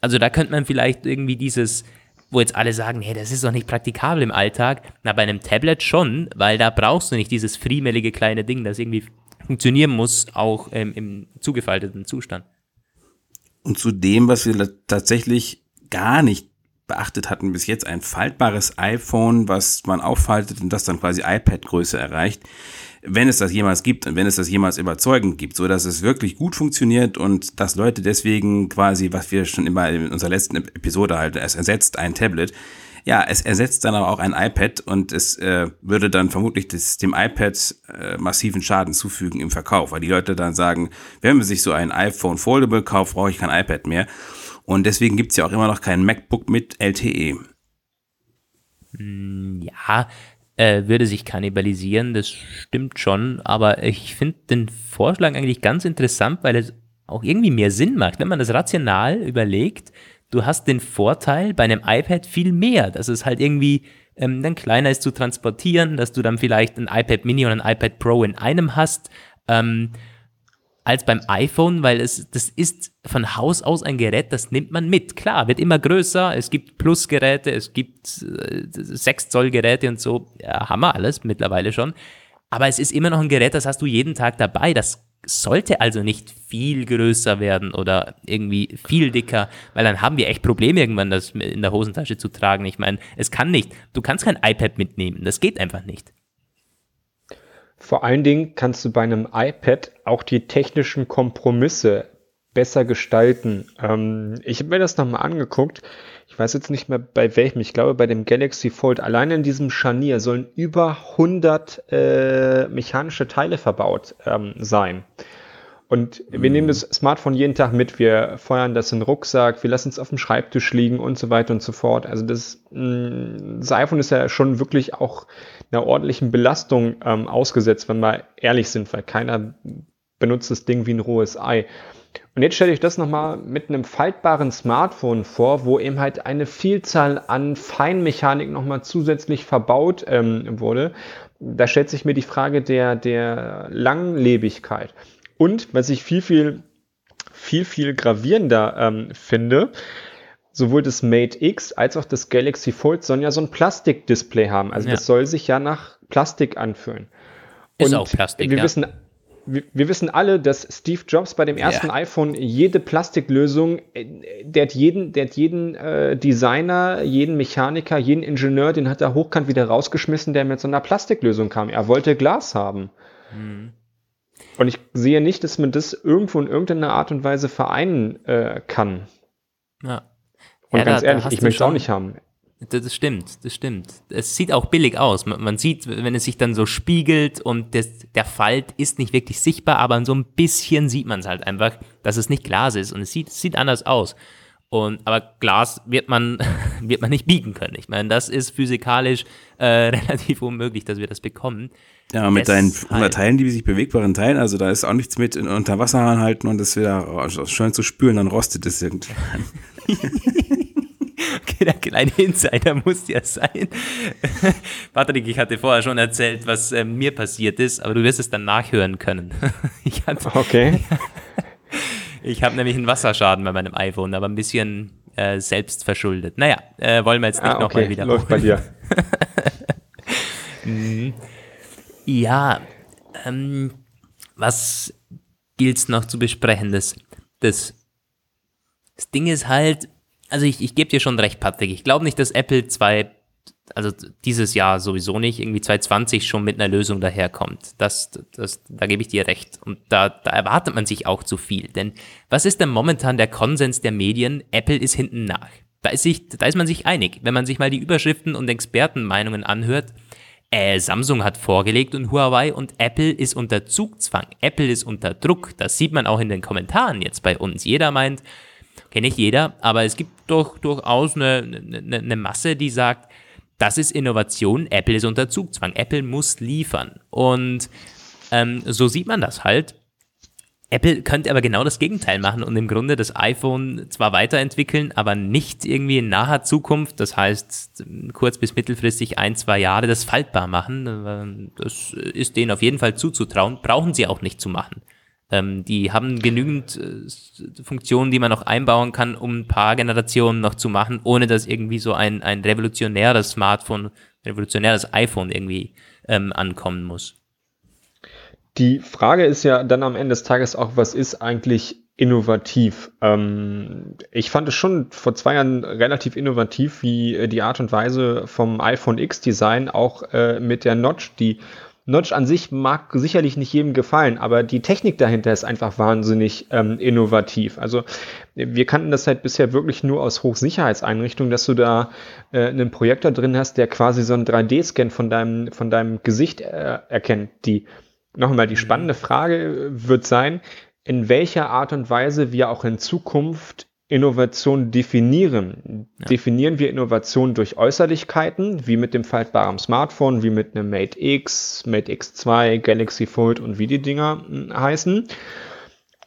Also da könnte man vielleicht irgendwie dieses, wo jetzt alle sagen, hey, das ist doch nicht praktikabel im Alltag. Na, bei einem Tablet schon, weil da brauchst du nicht dieses friemelige kleine Ding, das irgendwie funktionieren muss, auch ähm, im zugefalteten Zustand. Und zu dem, was wir tatsächlich gar nicht beachtet hatten bis jetzt, ein faltbares iPhone, was man auffaltet und das dann quasi iPad-Größe erreicht. Wenn es das jemals gibt und wenn es das jemals überzeugend gibt, so dass es wirklich gut funktioniert und dass Leute deswegen quasi, was wir schon immer in unserer letzten Episode halt, es ersetzt ein Tablet, ja, es ersetzt dann aber auch ein iPad und es äh, würde dann vermutlich das, dem iPad äh, massiven Schaden zufügen im Verkauf, weil die Leute dann sagen, wenn man sich so ein iPhone Foldable kauft, brauche ich kein iPad mehr. Und deswegen gibt's ja auch immer noch kein MacBook mit LTE. Hm, ja, äh, würde sich kannibalisieren, das stimmt schon, aber ich finde den Vorschlag eigentlich ganz interessant, weil es auch irgendwie mehr Sinn macht, wenn man das rational überlegt du hast den Vorteil bei einem iPad viel mehr, dass es halt irgendwie ähm, dann kleiner ist zu transportieren, dass du dann vielleicht ein iPad Mini und ein iPad Pro in einem hast, ähm, als beim iPhone, weil es, das ist von Haus aus ein Gerät, das nimmt man mit. Klar, wird immer größer, es gibt Plus-Geräte, es gibt äh, 6 Zoll Geräte und so, ja, haben wir alles mittlerweile schon. Aber es ist immer noch ein Gerät, das hast du jeden Tag dabei, das sollte also nicht viel größer werden oder irgendwie viel dicker, weil dann haben wir echt Probleme irgendwann, das in der Hosentasche zu tragen. Ich meine, es kann nicht. Du kannst kein iPad mitnehmen. Das geht einfach nicht. Vor allen Dingen kannst du bei einem iPad auch die technischen Kompromisse besser gestalten. Ähm, ich habe mir das nochmal angeguckt. Ich weiß jetzt nicht mehr bei welchem. Ich glaube bei dem Galaxy Fold. Allein in diesem Scharnier sollen über 100 äh, mechanische Teile verbaut ähm, sein. Und wir nehmen das Smartphone jeden Tag mit, wir feuern das in den Rucksack, wir lassen es auf dem Schreibtisch liegen und so weiter und so fort. Also das, mm, das iPhone ist ja schon wirklich auch einer ordentlichen Belastung ähm, ausgesetzt, wenn wir ehrlich sind, weil keiner benutzt das Ding wie ein rohes Ei. Und jetzt stelle ich das nochmal mit einem faltbaren Smartphone vor, wo eben halt eine Vielzahl an Feinmechanik nochmal zusätzlich verbaut ähm, wurde. Da stellt sich mir die Frage der, der Langlebigkeit. Und was ich viel, viel, viel, viel gravierender ähm, finde, sowohl das Mate X als auch das Galaxy Fold sollen ja so ein Plastikdisplay haben. Also ja. das soll sich ja nach Plastik anfühlen. Ist Und auch Plastik. Wir ja. wissen wir, wissen alle, dass Steve Jobs bei dem ersten ja. iPhone jede Plastiklösung, äh, der hat jeden, der hat jeden äh, Designer, jeden Mechaniker, jeden Ingenieur, den hat er hochkant wieder rausgeschmissen, der mit so einer Plastiklösung kam. Er wollte Glas haben. Mhm. Und ich sehe nicht, dass man das irgendwo in irgendeiner Art und Weise vereinen äh, kann. Ja. Und ja, ganz da, ehrlich, da ich möchte es auch nicht haben. Das stimmt, das stimmt. Es sieht auch billig aus. Man, man sieht, wenn es sich dann so spiegelt und das, der Falt ist nicht wirklich sichtbar, aber so ein bisschen sieht man es halt einfach, dass es nicht Glas ist und es sieht, es sieht anders aus. Und, aber Glas wird man, [laughs] wird man nicht biegen können. Ich meine, das ist physikalisch äh, [laughs] relativ unmöglich, dass wir das bekommen. Ja, mit deinen 100 Teilen, die sich bewegbaren Teilen, also da ist auch nichts mit unter Wasser anhalten und das wieder schön zu spülen, dann rostet es irgendwann. [laughs] Okay, der kleine Insider muss ja sein. [laughs] Patrick, ich hatte vorher schon erzählt, was äh, mir passiert ist, aber du wirst es dann nachhören können. [laughs] ich hatte, okay. [laughs] ich habe nämlich einen Wasserschaden bei meinem iPhone, aber ein bisschen äh, selbst verschuldet. Naja, äh, wollen wir jetzt nicht ah, okay. nochmal wieder. Läuft bei dir. Mhm. ja, ähm, was gilt es noch zu besprechen? Das, das, das Ding ist halt, also ich, ich gebe dir schon recht, Patrick. Ich glaube nicht, dass Apple zwei, also dieses Jahr sowieso nicht, irgendwie 2020 schon mit einer Lösung daherkommt. Das, das, da gebe ich dir recht. Und da, da erwartet man sich auch zu viel. Denn was ist denn momentan der Konsens der Medien? Apple ist hinten nach. Da ist, sich, da ist man sich einig. Wenn man sich mal die Überschriften und Expertenmeinungen anhört, äh, Samsung hat vorgelegt und Huawei und Apple ist unter Zugzwang. Apple ist unter Druck. Das sieht man auch in den Kommentaren jetzt bei uns. Jeder meint, kenne nicht jeder, aber es gibt doch durchaus eine, eine, eine Masse, die sagt, das ist Innovation, Apple ist unter Zugzwang, Apple muss liefern. Und ähm, so sieht man das halt. Apple könnte aber genau das Gegenteil machen und im Grunde das iPhone zwar weiterentwickeln, aber nicht irgendwie in naher Zukunft, das heißt kurz bis mittelfristig ein, zwei Jahre das faltbar machen. Das ist denen auf jeden Fall zuzutrauen, brauchen sie auch nicht zu machen. Ähm, die haben genügend äh, Funktionen, die man noch einbauen kann, um ein paar Generationen noch zu machen, ohne dass irgendwie so ein, ein revolutionäres Smartphone, revolutionäres iPhone irgendwie ähm, ankommen muss. Die Frage ist ja dann am Ende des Tages auch, was ist eigentlich innovativ? Ähm, ich fand es schon vor zwei Jahren relativ innovativ, wie äh, die Art und Weise vom iPhone X Design auch äh, mit der Notch, die Notch an sich mag sicherlich nicht jedem gefallen, aber die Technik dahinter ist einfach wahnsinnig ähm, innovativ. Also wir kannten das halt bisher wirklich nur aus Hochsicherheitseinrichtungen, dass du da äh, einen Projektor drin hast, der quasi so einen 3D-Scan von deinem, von deinem Gesicht äh, erkennt. Die, nochmal, die spannende Frage wird sein, in welcher Art und Weise wir auch in Zukunft Innovation definieren. Ja. Definieren wir Innovation durch Äußerlichkeiten, wie mit dem faltbaren Smartphone, wie mit einem Mate X, Mate X2, Galaxy Fold und wie die Dinger hm, heißen?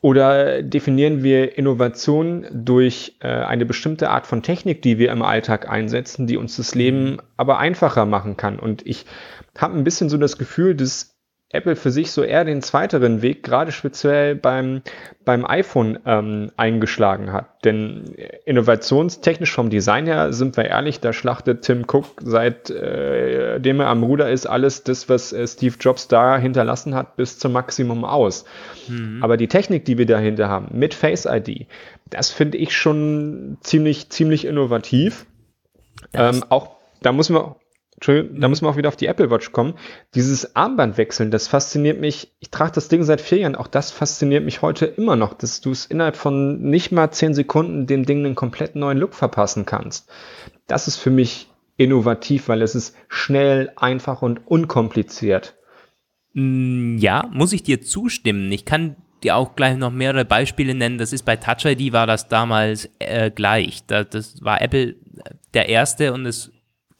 Oder definieren wir Innovation durch äh, eine bestimmte Art von Technik, die wir im Alltag einsetzen, die uns das Leben mhm. aber einfacher machen kann? Und ich habe ein bisschen so das Gefühl, dass Apple für sich so eher den zweiteren Weg, gerade speziell beim, beim iPhone ähm, eingeschlagen hat. Denn innovationstechnisch vom Design her, sind wir ehrlich, da schlachtet Tim Cook seitdem äh, er am Ruder ist, alles das, was äh, Steve Jobs da hinterlassen hat, bis zum Maximum aus. Mhm. Aber die Technik, die wir dahinter haben, mit Face ID, das finde ich schon ziemlich, ziemlich innovativ. Ähm, auch da muss man da müssen wir auch wieder auf die Apple Watch kommen. Dieses Armband wechseln, das fasziniert mich. Ich trage das Ding seit vier Jahren. Auch das fasziniert mich heute immer noch, dass du es innerhalb von nicht mal zehn Sekunden dem Ding einen komplett neuen Look verpassen kannst. Das ist für mich innovativ, weil es ist schnell, einfach und unkompliziert. Mm, ja, muss ich dir zustimmen. Ich kann dir auch gleich noch mehrere Beispiele nennen. Das ist bei Touch ID war das damals äh, gleich. Das, das war Apple der erste und es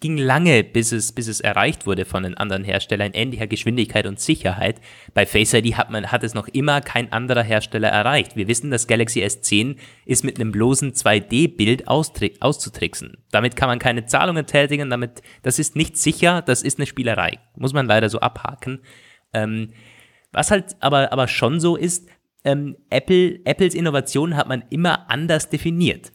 ging lange, bis es, bis es erreicht wurde von den anderen Herstellern in ähnlicher Geschwindigkeit und Sicherheit. Bei Face ID hat, man, hat es noch immer kein anderer Hersteller erreicht. Wir wissen, das Galaxy S10 ist mit einem bloßen 2D-Bild auszutricksen. Damit kann man keine Zahlungen tätigen, damit, das ist nicht sicher, das ist eine Spielerei. Muss man leider so abhaken. Ähm, was halt aber, aber schon so ist, ähm, Apple, Apples Innovation hat man immer anders definiert.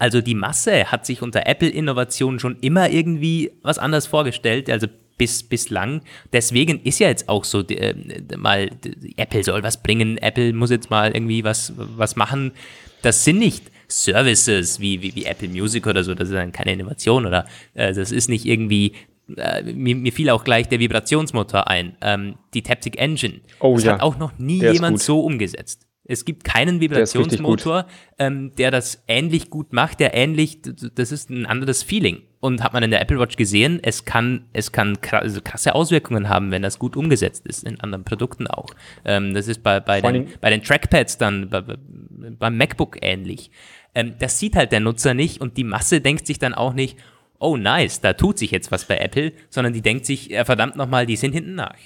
Also die Masse hat sich unter Apple-Innovationen schon immer irgendwie was anderes vorgestellt, also bis, bislang. Deswegen ist ja jetzt auch so, äh, mal, Apple soll was bringen, Apple muss jetzt mal irgendwie was, was machen. Das sind nicht Services wie, wie, wie Apple Music oder so, das ist dann keine Innovation oder äh, das ist nicht irgendwie äh, mir, mir, fiel auch gleich der Vibrationsmotor ein, ähm, die Taptic Engine. Oh, das ja. hat auch noch nie jemand so umgesetzt. Es gibt keinen Vibrationsmotor, der, ähm, der das ähnlich gut macht, der ähnlich, das ist ein anderes Feeling. Und hat man in der Apple Watch gesehen, es kann, es kann also krasse Auswirkungen haben, wenn das gut umgesetzt ist, in anderen Produkten auch. Ähm, das ist bei, bei, den, bei den Trackpads dann, bei, beim MacBook ähnlich. Ähm, das sieht halt der Nutzer nicht und die Masse denkt sich dann auch nicht, oh nice, da tut sich jetzt was bei Apple, sondern die denkt sich, äh, verdammt nochmal, die sind hinten nach.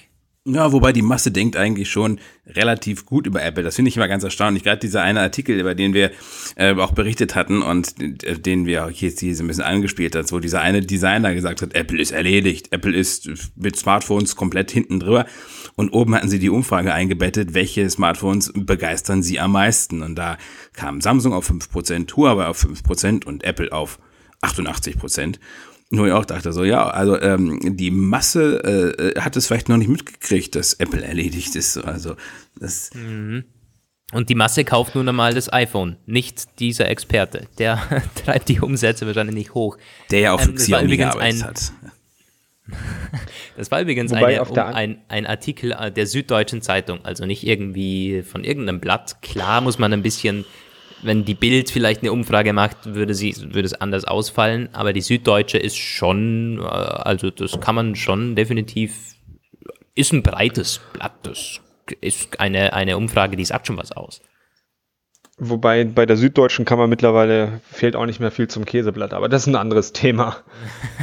Ja, wobei die Masse denkt eigentlich schon relativ gut über Apple. Das finde ich immer ganz erstaunlich. Gerade dieser eine Artikel, über den wir äh, auch berichtet hatten und äh, den wir auch jetzt hier so ein bisschen angespielt hat, wo dieser eine Designer gesagt hat, Apple ist erledigt. Apple ist mit Smartphones komplett hinten drüber. Und oben hatten sie die Umfrage eingebettet, welche Smartphones begeistern sie am meisten. Und da kam Samsung auf 5%, Huawei auf 5% und Apple auf 88%. Nur ich auch dachte so, ja, also ähm, die Masse äh, hat es vielleicht noch nicht mitgekriegt, dass Apple erledigt ist. Also das. Mhm. Und die Masse kauft nun einmal das iPhone, nicht dieser Experte. Der [laughs] treibt die Umsätze wahrscheinlich nicht hoch. Der ja auf ähm, Xiaomi gearbeitet ein, hat. [laughs] Das war übrigens eine, um, ein, ein Artikel äh, der Süddeutschen Zeitung, also nicht irgendwie von irgendeinem Blatt. Klar muss man ein bisschen wenn die Bild vielleicht eine Umfrage macht, würde, sie, würde es anders ausfallen. Aber die Süddeutsche ist schon, äh, also das kann man schon definitiv, ist ein breites Blatt. Das ist eine, eine Umfrage, die sagt schon was aus. Wobei bei der Süddeutschen kann man mittlerweile, fehlt auch nicht mehr viel zum Käseblatt, aber das ist ein anderes Thema.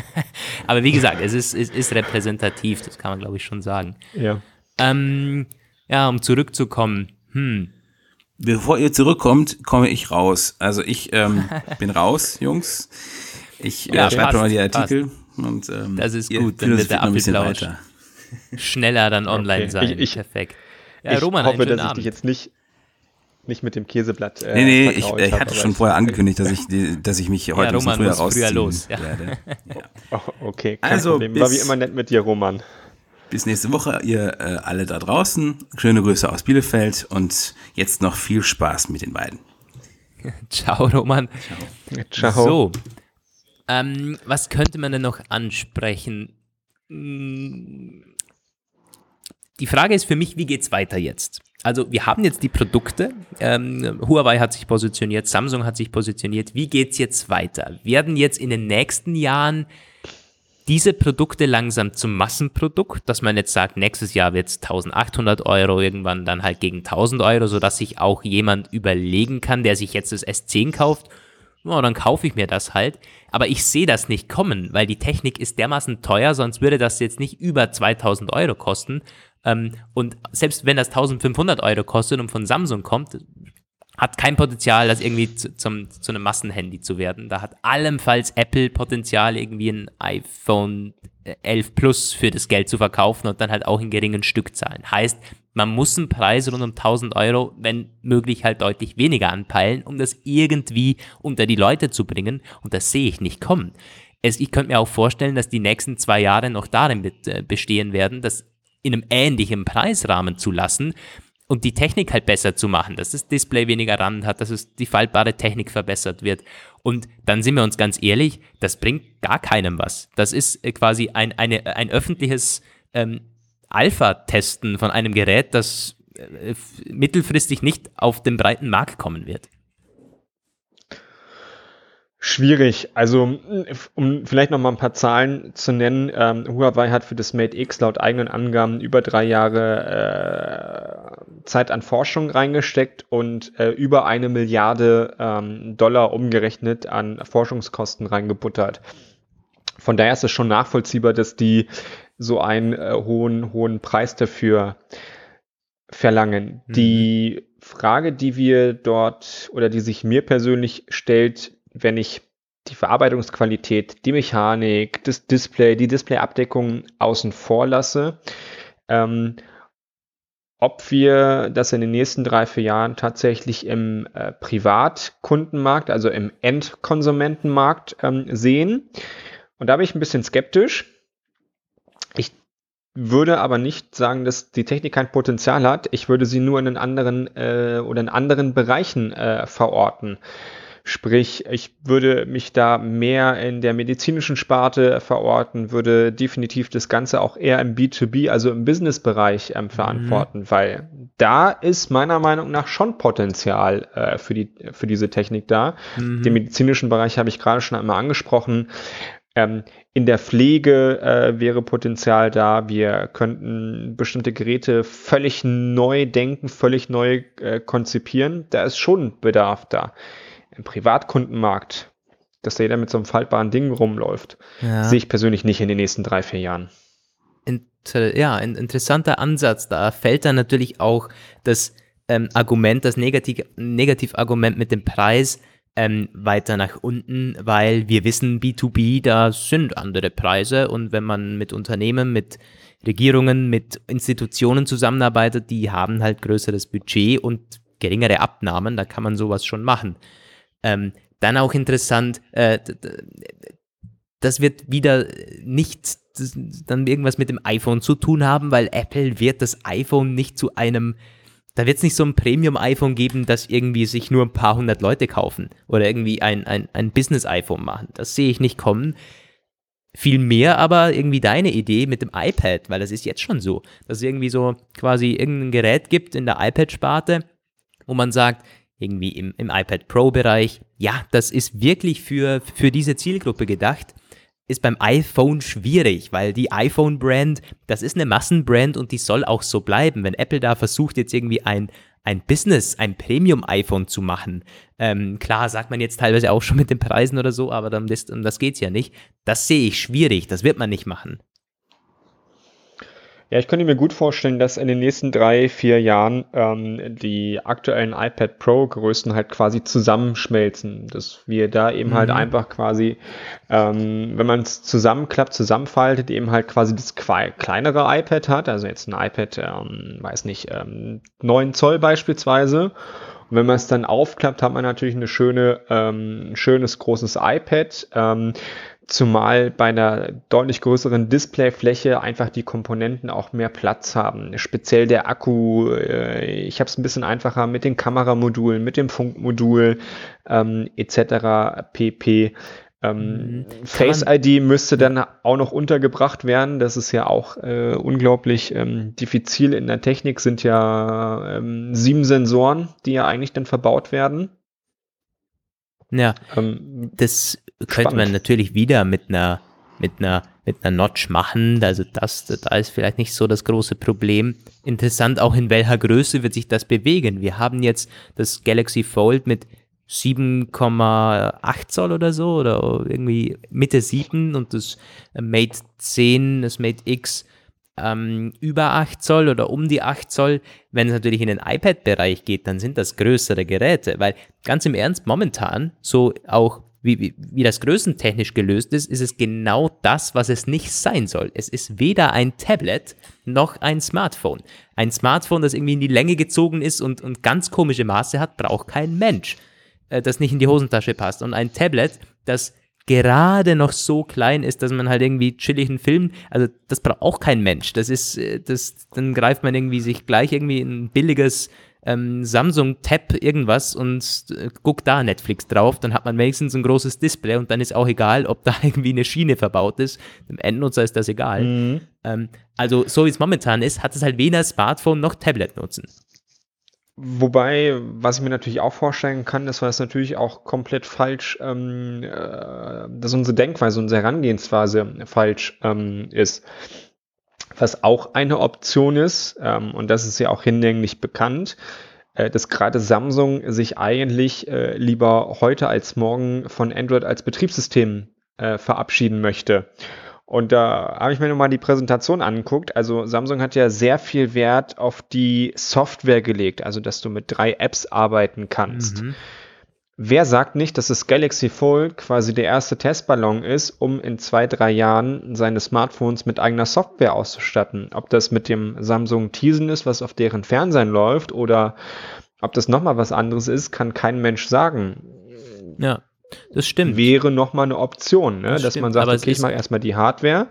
[laughs] aber wie gesagt, es ist, es ist repräsentativ, das kann man glaube ich schon sagen. Ja. Ähm, ja, um zurückzukommen, hm, bevor ihr zurückkommt, komme ich raus. Also ich ähm, [laughs] bin raus, Jungs. Ich äh, ja, schreibe mal die Artikel. Und, ähm, das ist gut, dann wird der Apfelplausch schneller dann online okay. sein. Ich, ich, Perfekt. Ja, ich Roman, hoffe, dass Abend. ich dich jetzt nicht, nicht mit dem Käseblatt. Äh, nee, nee, ich, ich hatte schon vorher angekündigt, dass ich, dass ich mich heute ja, Roman früher rausziehen früher los, ja. werde. [laughs] Ja. Oh, okay, kein also, Problem. War wie immer nett mit dir, Roman. Bis nächste Woche, ihr äh, alle da draußen. Schöne Grüße aus Bielefeld und jetzt noch viel Spaß mit den beiden. [laughs] Ciao, Roman. Ciao. Ciao. So, ähm, was könnte man denn noch ansprechen? Hm, die Frage ist für mich, wie geht's weiter jetzt? Also wir haben jetzt die Produkte, ähm, Huawei hat sich positioniert, Samsung hat sich positioniert. Wie geht's jetzt weiter? Werden jetzt in den nächsten Jahren diese Produkte langsam zum Massenprodukt, dass man jetzt sagt, nächstes Jahr wird es 1800 Euro, irgendwann dann halt gegen 1000 Euro, sodass sich auch jemand überlegen kann, der sich jetzt das S10 kauft, oh, dann kaufe ich mir das halt. Aber ich sehe das nicht kommen, weil die Technik ist dermaßen teuer, sonst würde das jetzt nicht über 2000 Euro kosten. Ähm, und selbst wenn das 1500 Euro kostet und von Samsung kommt, hat kein Potenzial, das irgendwie zu, zum, zu einem Massenhandy zu werden. Da hat allenfalls Apple Potenzial, irgendwie ein iPhone 11 Plus für das Geld zu verkaufen und dann halt auch in geringen Stückzahlen. Heißt, man muss einen Preis rund um 1000 Euro, wenn möglich, halt deutlich weniger anpeilen, um das irgendwie unter die Leute zu bringen. Und das sehe ich nicht kommen. Es, ich könnte mir auch vorstellen, dass die nächsten zwei Jahre noch darin äh, bestehen werden, das in einem ähnlichen Preisrahmen zu lassen und die Technik halt besser zu machen, dass das Display weniger Rand hat, dass es die faltbare Technik verbessert wird. Und dann sind wir uns ganz ehrlich, das bringt gar keinem was. Das ist äh, quasi ein, eine, ein öffentliches ähm, Alpha-Testen von einem Gerät, das äh, mittelfristig nicht auf den breiten Markt kommen wird. Schwierig. Also, um vielleicht noch mal ein paar Zahlen zu nennen. Ähm, Huawei hat für das Mate X laut eigenen Angaben über drei Jahre äh, Zeit an Forschung reingesteckt und äh, über eine Milliarde ähm, Dollar umgerechnet an Forschungskosten reingebuttert. Von daher ist es schon nachvollziehbar, dass die so einen äh, hohen, hohen Preis dafür verlangen. Mhm. Die Frage, die wir dort oder die sich mir persönlich stellt, wenn ich die Verarbeitungsqualität, die Mechanik, das Display, die Displayabdeckung außen vor lasse, ähm, ob wir das in den nächsten drei, vier Jahren tatsächlich im äh, Privatkundenmarkt, also im Endkonsumentenmarkt ähm, sehen. Und da bin ich ein bisschen skeptisch. Ich würde aber nicht sagen, dass die Technik kein Potenzial hat. Ich würde sie nur in den anderen äh, oder in anderen Bereichen äh, verorten. Sprich, ich würde mich da mehr in der medizinischen Sparte verorten, würde definitiv das Ganze auch eher im B2B, also im Business-Bereich ähm, verantworten, mhm. weil da ist meiner Meinung nach schon Potenzial äh, für, die, für diese Technik da. Mhm. Den medizinischen Bereich habe ich gerade schon einmal angesprochen. Ähm, in der Pflege äh, wäre Potenzial da. Wir könnten bestimmte Geräte völlig neu denken, völlig neu äh, konzipieren. Da ist schon Bedarf da im Privatkundenmarkt, dass da jeder mit so einem faltbaren Ding rumläuft, ja. sehe ich persönlich nicht in den nächsten drei, vier Jahren. Inter ja, ein interessanter Ansatz. Da fällt dann natürlich auch das ähm, Argument, das Negativ Negativargument mit dem Preis ähm, weiter nach unten, weil wir wissen, B2B, da sind andere Preise und wenn man mit Unternehmen, mit Regierungen, mit Institutionen zusammenarbeitet, die haben halt größeres Budget und geringere Abnahmen, da kann man sowas schon machen. Ähm, dann auch interessant, äh, das wird wieder nicht dann irgendwas mit dem iPhone zu tun haben, weil Apple wird das iPhone nicht zu einem, da wird es nicht so ein Premium-iPhone geben, das irgendwie sich nur ein paar hundert Leute kaufen oder irgendwie ein, ein, ein Business-iPhone machen. Das sehe ich nicht kommen. Viel mehr aber irgendwie deine Idee mit dem iPad, weil das ist jetzt schon so, dass es irgendwie so quasi irgendein Gerät gibt in der iPad-Sparte, wo man sagt, irgendwie im, im iPad Pro-Bereich. Ja, das ist wirklich für, für diese Zielgruppe gedacht. Ist beim iPhone schwierig, weil die iPhone-Brand, das ist eine Massenbrand und die soll auch so bleiben. Wenn Apple da versucht, jetzt irgendwie ein, ein Business, ein Premium-iPhone zu machen, ähm, klar sagt man jetzt teilweise auch schon mit den Preisen oder so, aber um das, um das geht es ja nicht. Das sehe ich schwierig, das wird man nicht machen. Ja, ich könnte mir gut vorstellen, dass in den nächsten drei, vier Jahren ähm, die aktuellen iPad Pro Größen halt quasi zusammenschmelzen. Dass wir da eben halt mhm. halt einfach quasi, ähm, wenn man es zusammenklappt, zusammenfaltet, eben halt quasi das kleinere iPad hat. Also jetzt ein iPad, ähm, weiß nicht, ähm, 9 Zoll beispielsweise. Und wenn man es dann aufklappt, hat man natürlich eine schöne, ähm, ein schönes großes iPad. Ähm, Zumal bei einer deutlich größeren Displayfläche einfach die Komponenten auch mehr Platz haben. Speziell der Akku, äh, ich habe es ein bisschen einfacher mit den Kameramodulen, mit dem Funkmodul ähm, etc. pp. Ähm, mhm. Face ID müsste dann auch noch untergebracht werden. Das ist ja auch äh, unglaublich ähm, diffizil. In der Technik sind ja ähm, sieben Sensoren, die ja eigentlich dann verbaut werden. Ja, ähm, das spannend. könnte man natürlich wieder mit einer mit einer mit einer Notch machen. Also das, da ist vielleicht nicht so das große Problem. Interessant auch in welcher Größe wird sich das bewegen. Wir haben jetzt das Galaxy Fold mit 7,8 Zoll oder so oder irgendwie Mitte 7 und das Mate 10, das Mate X ähm, über 8 Zoll oder um die 8 Zoll. Wenn es natürlich in den iPad-Bereich geht, dann sind das größere Geräte, weil ganz im Ernst momentan so auch wie, wie, wie das größentechnisch gelöst ist, ist es genau das, was es nicht sein soll. Es ist weder ein Tablet noch ein Smartphone. Ein Smartphone, das irgendwie in die Länge gezogen ist und, und ganz komische Maße hat, braucht kein Mensch äh, das nicht in die Hosentasche passt. Und ein Tablet, das gerade noch so klein ist, dass man halt irgendwie chillig einen Film, also das braucht auch kein Mensch. Das ist, äh, das, dann greift man irgendwie sich gleich irgendwie ein billiges ähm, Samsung Tab irgendwas und äh, guckt da Netflix drauf, dann hat man wenigstens ein großes Display und dann ist auch egal, ob da [laughs] irgendwie eine Schiene verbaut ist. Dem Endnutzer ist das egal. Mhm. Ähm, also so wie es momentan ist, hat es halt weder Smartphone noch Tablet nutzen. Wobei, was ich mir natürlich auch vorstellen kann, ist, weil es natürlich auch komplett falsch, ähm, äh, dass unsere Denkweise, unsere Herangehensweise falsch ähm, ist. Was auch eine Option ist, ähm, und das ist ja auch hinlänglich bekannt, äh, dass gerade Samsung sich eigentlich äh, lieber heute als morgen von Android als Betriebssystem äh, verabschieden möchte. Und da habe ich mir nochmal die Präsentation angeguckt. Also Samsung hat ja sehr viel Wert auf die Software gelegt, also dass du mit drei Apps arbeiten kannst. Mhm. Wer sagt nicht, dass das Galaxy Fold quasi der erste Testballon ist, um in zwei, drei Jahren seine Smartphones mit eigener Software auszustatten? Ob das mit dem Samsung Tizen ist, was auf deren Fernsehen läuft, oder ob das nochmal was anderes ist, kann kein Mensch sagen. Ja. Das stimmt. Wäre nochmal eine Option, ne? Das dass stimmt, man sagt, okay, ich mache erstmal die Hardware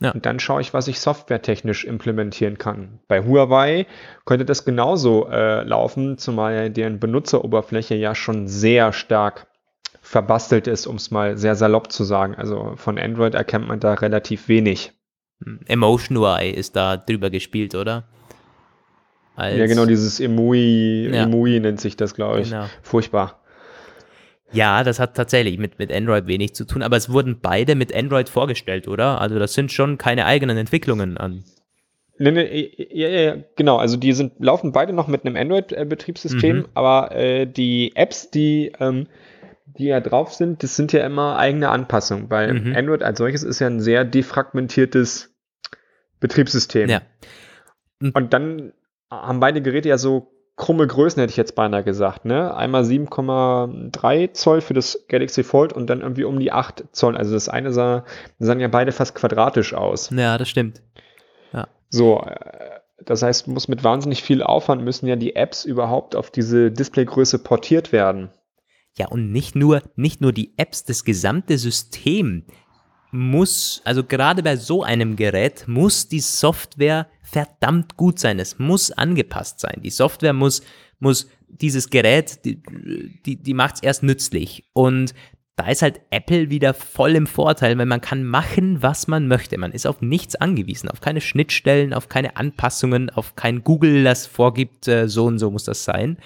ja. und dann schaue ich, was ich softwaretechnisch implementieren kann. Bei Huawei könnte das genauso äh, laufen, zumal deren Benutzeroberfläche ja schon sehr stark verbastelt ist, um es mal sehr salopp zu sagen. Also von Android erkennt man da relativ wenig. Hm. Emotion UI ist da drüber gespielt, oder? Als ja, genau, dieses Emui, ja. Emui nennt sich das, glaube ich. Genau. Furchtbar. Ja, das hat tatsächlich mit, mit Android wenig zu tun, aber es wurden beide mit Android vorgestellt, oder? Also das sind schon keine eigenen Entwicklungen an. Nee, nee, ja, ja, genau. Also die sind, laufen beide noch mit einem Android-Betriebssystem, mhm. aber äh, die Apps, die, ähm, die ja drauf sind, das sind ja immer eigene Anpassungen, weil mhm. Android als solches ist ja ein sehr defragmentiertes Betriebssystem. Ja. Und dann haben beide Geräte ja so krumme Größen, hätte ich jetzt beinahe gesagt. Ne? Einmal 7,3 Zoll für das Galaxy Fold und dann irgendwie um die 8 Zoll. Also das eine sah, sahen ja beide fast quadratisch aus. Ja, das stimmt. Ja. So, äh, das heißt, muss mit wahnsinnig viel Aufwand müssen ja die Apps überhaupt auf diese Displaygröße portiert werden. Ja, und nicht nur, nicht nur die Apps, das gesamte System muss, also gerade bei so einem Gerät, muss die Software verdammt gut sein. Es muss angepasst sein. Die Software muss, muss dieses Gerät, die, die, die macht es erst nützlich. Und da ist halt Apple wieder voll im Vorteil, weil man kann machen, was man möchte. Man ist auf nichts angewiesen, auf keine Schnittstellen, auf keine Anpassungen, auf kein Google, das vorgibt, äh, so und so muss das sein.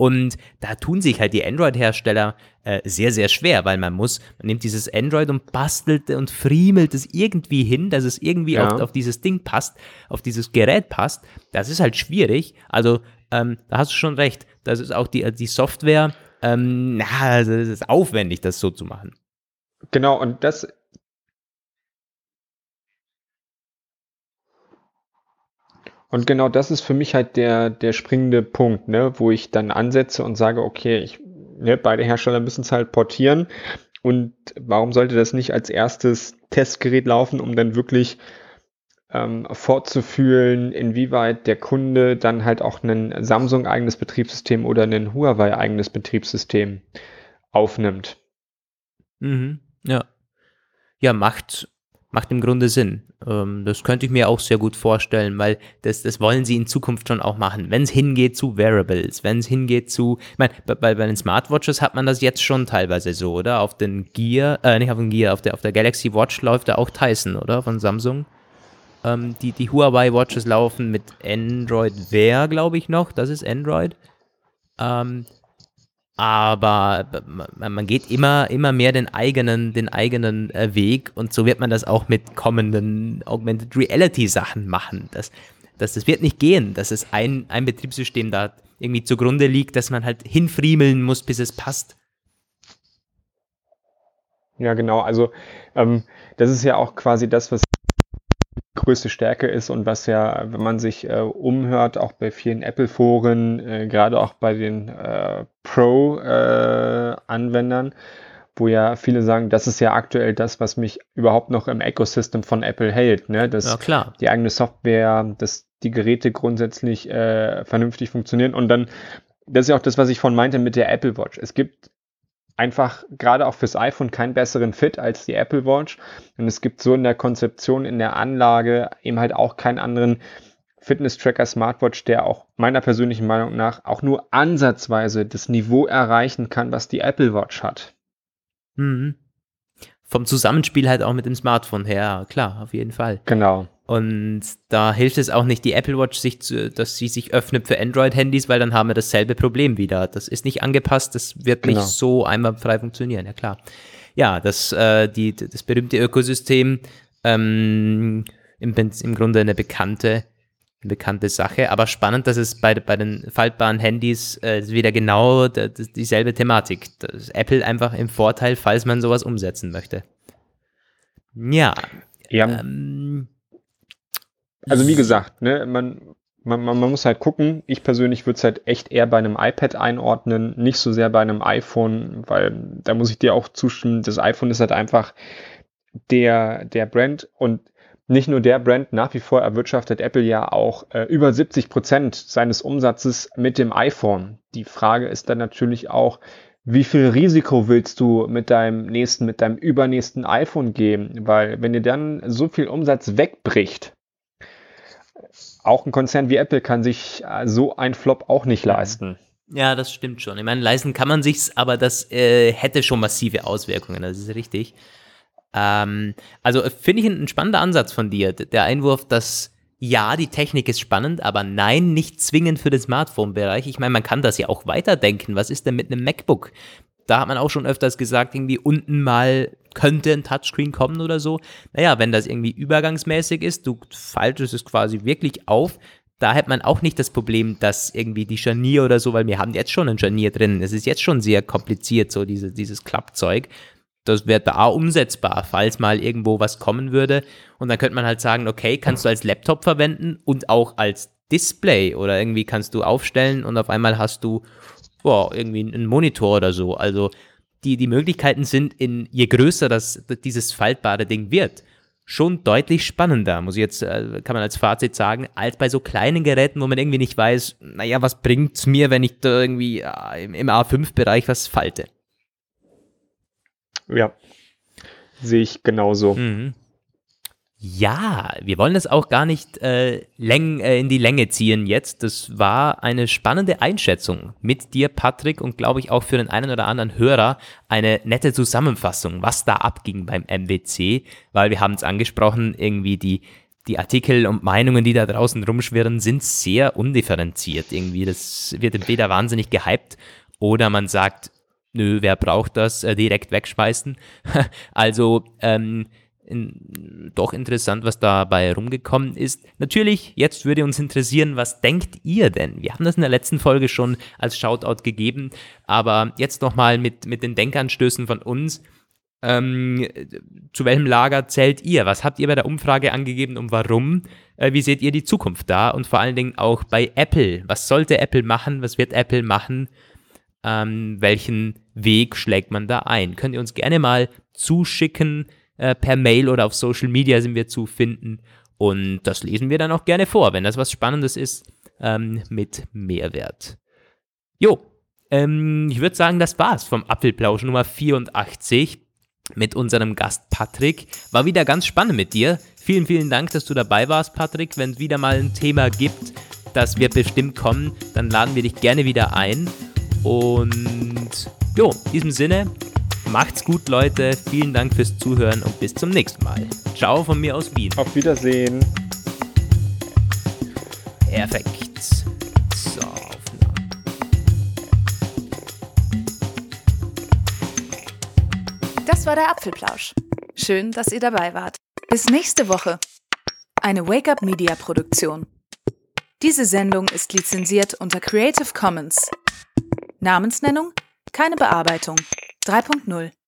Und da tun sich halt die Android-Hersteller äh, sehr, sehr schwer, weil man muss, man nimmt dieses Android und bastelt und friemelt es irgendwie hin, dass es irgendwie ja. auf, auf, dieses Ding passt, auf dieses Gerät passt. Das ist halt schwierig. Also, ähm, da hast du schon recht. Das ist auch die, die Software, ähm, na, also es ist aufwendig, das so zu machen. Genau, und das Und genau das ist für mich halt der, der springende Punkt, ne, wo ich dann ansetze und sage, okay, ich, ne, beide Hersteller müssen es halt portieren. Und warum sollte das nicht als erstes Testgerät laufen, um dann wirklich ähm, fortzufühlen, inwieweit der Kunde dann halt auch ein Samsung-eigenes Betriebssystem oder ein Huawei-eigenes Betriebssystem aufnimmt. Mhm, ja. Ja, macht, macht im Grunde Sinn. Ähm, das könnte ich mir auch sehr gut vorstellen, weil das, das wollen sie in Zukunft schon auch machen. Wenn es hingeht zu Wearables, wenn es hingeht zu, ich meine, bei, bei den Smartwatches hat man das jetzt schon teilweise so, oder? Auf den Gear, äh, nicht auf den Gear, auf der, auf der Galaxy Watch läuft da auch Tyson, oder? Von Samsung. Ähm, die, die Huawei Watches laufen mit Android Wear, glaube ich noch. Das ist Android. Ähm, aber man geht immer, immer mehr den eigenen, den eigenen äh, Weg und so wird man das auch mit kommenden Augmented Reality Sachen machen. Das, das, das wird nicht gehen, dass es ein, ein Betriebssystem da irgendwie zugrunde liegt, dass man halt hinfriemeln muss, bis es passt. Ja, genau. Also ähm, das ist ja auch quasi das, was größte Stärke ist und was ja, wenn man sich äh, umhört, auch bei vielen Apple-Foren, äh, gerade auch bei den äh, Pro-Anwendern, äh, wo ja viele sagen, das ist ja aktuell das, was mich überhaupt noch im Ecosystem von Apple hält. Ne? Dass ja, klar. die eigene Software, dass die Geräte grundsätzlich äh, vernünftig funktionieren. Und dann, das ist ja auch das, was ich von meinte mit der Apple Watch. Es gibt einfach gerade auch fürs iPhone keinen besseren Fit als die Apple Watch. Und es gibt so in der Konzeption, in der Anlage eben halt auch keinen anderen Fitness-Tracker Smartwatch, der auch meiner persönlichen Meinung nach auch nur ansatzweise das Niveau erreichen kann, was die Apple Watch hat. Mhm. Vom Zusammenspiel halt auch mit dem Smartphone her, klar, auf jeden Fall. Genau. Und da hilft es auch nicht, die Apple Watch, sich zu, dass sie sich öffnet für Android-Handys, weil dann haben wir dasselbe Problem wieder. Das ist nicht angepasst, das wird genau. nicht so einwandfrei funktionieren, ja klar. Ja, das, äh, die, das berühmte Ökosystem, ähm, im, im Grunde eine bekannte, eine bekannte Sache, aber spannend, dass es bei, bei den faltbaren Handys äh, wieder genau dieselbe Thematik. Das Apple einfach im Vorteil, falls man sowas umsetzen möchte. Ja. Ja. Ähm, also wie gesagt, ne, man, man, man muss halt gucken. Ich persönlich würde es halt echt eher bei einem iPad einordnen, nicht so sehr bei einem iPhone, weil da muss ich dir auch zustimmen, das iPhone ist halt einfach der, der Brand und nicht nur der Brand, nach wie vor erwirtschaftet Apple ja auch äh, über 70 Prozent seines Umsatzes mit dem iPhone. Die Frage ist dann natürlich auch, wie viel Risiko willst du mit deinem nächsten, mit deinem übernächsten iPhone geben? Weil wenn dir dann so viel Umsatz wegbricht, auch ein Konzern wie Apple kann sich äh, so ein Flop auch nicht leisten. Ja, das stimmt schon. Ich meine, leisten kann man sich's, aber das äh, hätte schon massive Auswirkungen. Das ist richtig. Ähm, also finde ich ein, ein spannender Ansatz von dir. Der Einwurf, dass ja, die Technik ist spannend, aber nein, nicht zwingend für den Smartphone-Bereich. Ich meine, man kann das ja auch weiterdenken. Was ist denn mit einem MacBook? Da hat man auch schon öfters gesagt, irgendwie unten mal könnte ein Touchscreen kommen oder so. Naja, wenn das irgendwie übergangsmäßig ist, du faltest es quasi wirklich auf, da hat man auch nicht das Problem, dass irgendwie die Scharnier oder so, weil wir haben jetzt schon ein Scharnier drin. Es ist jetzt schon sehr kompliziert, so diese, dieses Klappzeug. Das wäre da umsetzbar, falls mal irgendwo was kommen würde. Und dann könnte man halt sagen, okay, kannst du als Laptop verwenden und auch als Display oder irgendwie kannst du aufstellen und auf einmal hast du boah, irgendwie einen Monitor oder so. Also die, die Möglichkeiten sind, in, je größer das, dieses faltbare Ding wird, schon deutlich spannender, muss ich jetzt, äh, kann man als Fazit sagen, als bei so kleinen Geräten, wo man irgendwie nicht weiß, naja, was bringt's mir, wenn ich da irgendwie äh, im, im A5-Bereich was falte? Ja, sehe ich genauso. Mhm. Ja, wir wollen es auch gar nicht äh, läng, äh, in die Länge ziehen jetzt. Das war eine spannende Einschätzung mit dir, Patrick, und glaube ich auch für den einen oder anderen Hörer eine nette Zusammenfassung, was da abging beim MWC, weil wir haben es angesprochen, irgendwie die, die Artikel und Meinungen, die da draußen rumschwirren, sind sehr undifferenziert. Irgendwie, das wird entweder wahnsinnig gehypt oder man sagt, nö, wer braucht das, äh, direkt wegschmeißen. [laughs] also, ähm, in, doch interessant, was dabei rumgekommen ist. Natürlich, jetzt würde uns interessieren, was denkt ihr denn? Wir haben das in der letzten Folge schon als Shoutout gegeben, aber jetzt nochmal mit, mit den Denkanstößen von uns. Ähm, zu welchem Lager zählt ihr? Was habt ihr bei der Umfrage angegeben und warum? Äh, wie seht ihr die Zukunft da? Und vor allen Dingen auch bei Apple. Was sollte Apple machen? Was wird Apple machen? Ähm, welchen Weg schlägt man da ein? Könnt ihr uns gerne mal zuschicken äh, per Mail oder auf Social Media sind wir zu finden. Und das lesen wir dann auch gerne vor, wenn das was Spannendes ist, ähm, mit Mehrwert. Jo, ähm, ich würde sagen, das war's vom Apfelplausch Nummer 84. mit unserem Gast Patrick. War wieder ganz spannend mit dir. Vielen, vielen Dank, dass du dabei warst, Patrick. Wenn es wieder mal ein Thema gibt, das wird bestimmt kommen, dann laden wir dich gerne wieder ein. Und jo, in diesem Sinne, macht's gut, Leute. Vielen Dank fürs Zuhören und bis zum nächsten Mal. Ciao von mir aus Wien. Auf Wiedersehen. Perfekt. So, Das war der Apfelplausch. Schön, dass ihr dabei wart. Bis nächste Woche. Eine Wake-up Media Produktion. Diese Sendung ist lizenziert unter Creative Commons. Namensnennung? Keine Bearbeitung. 3.0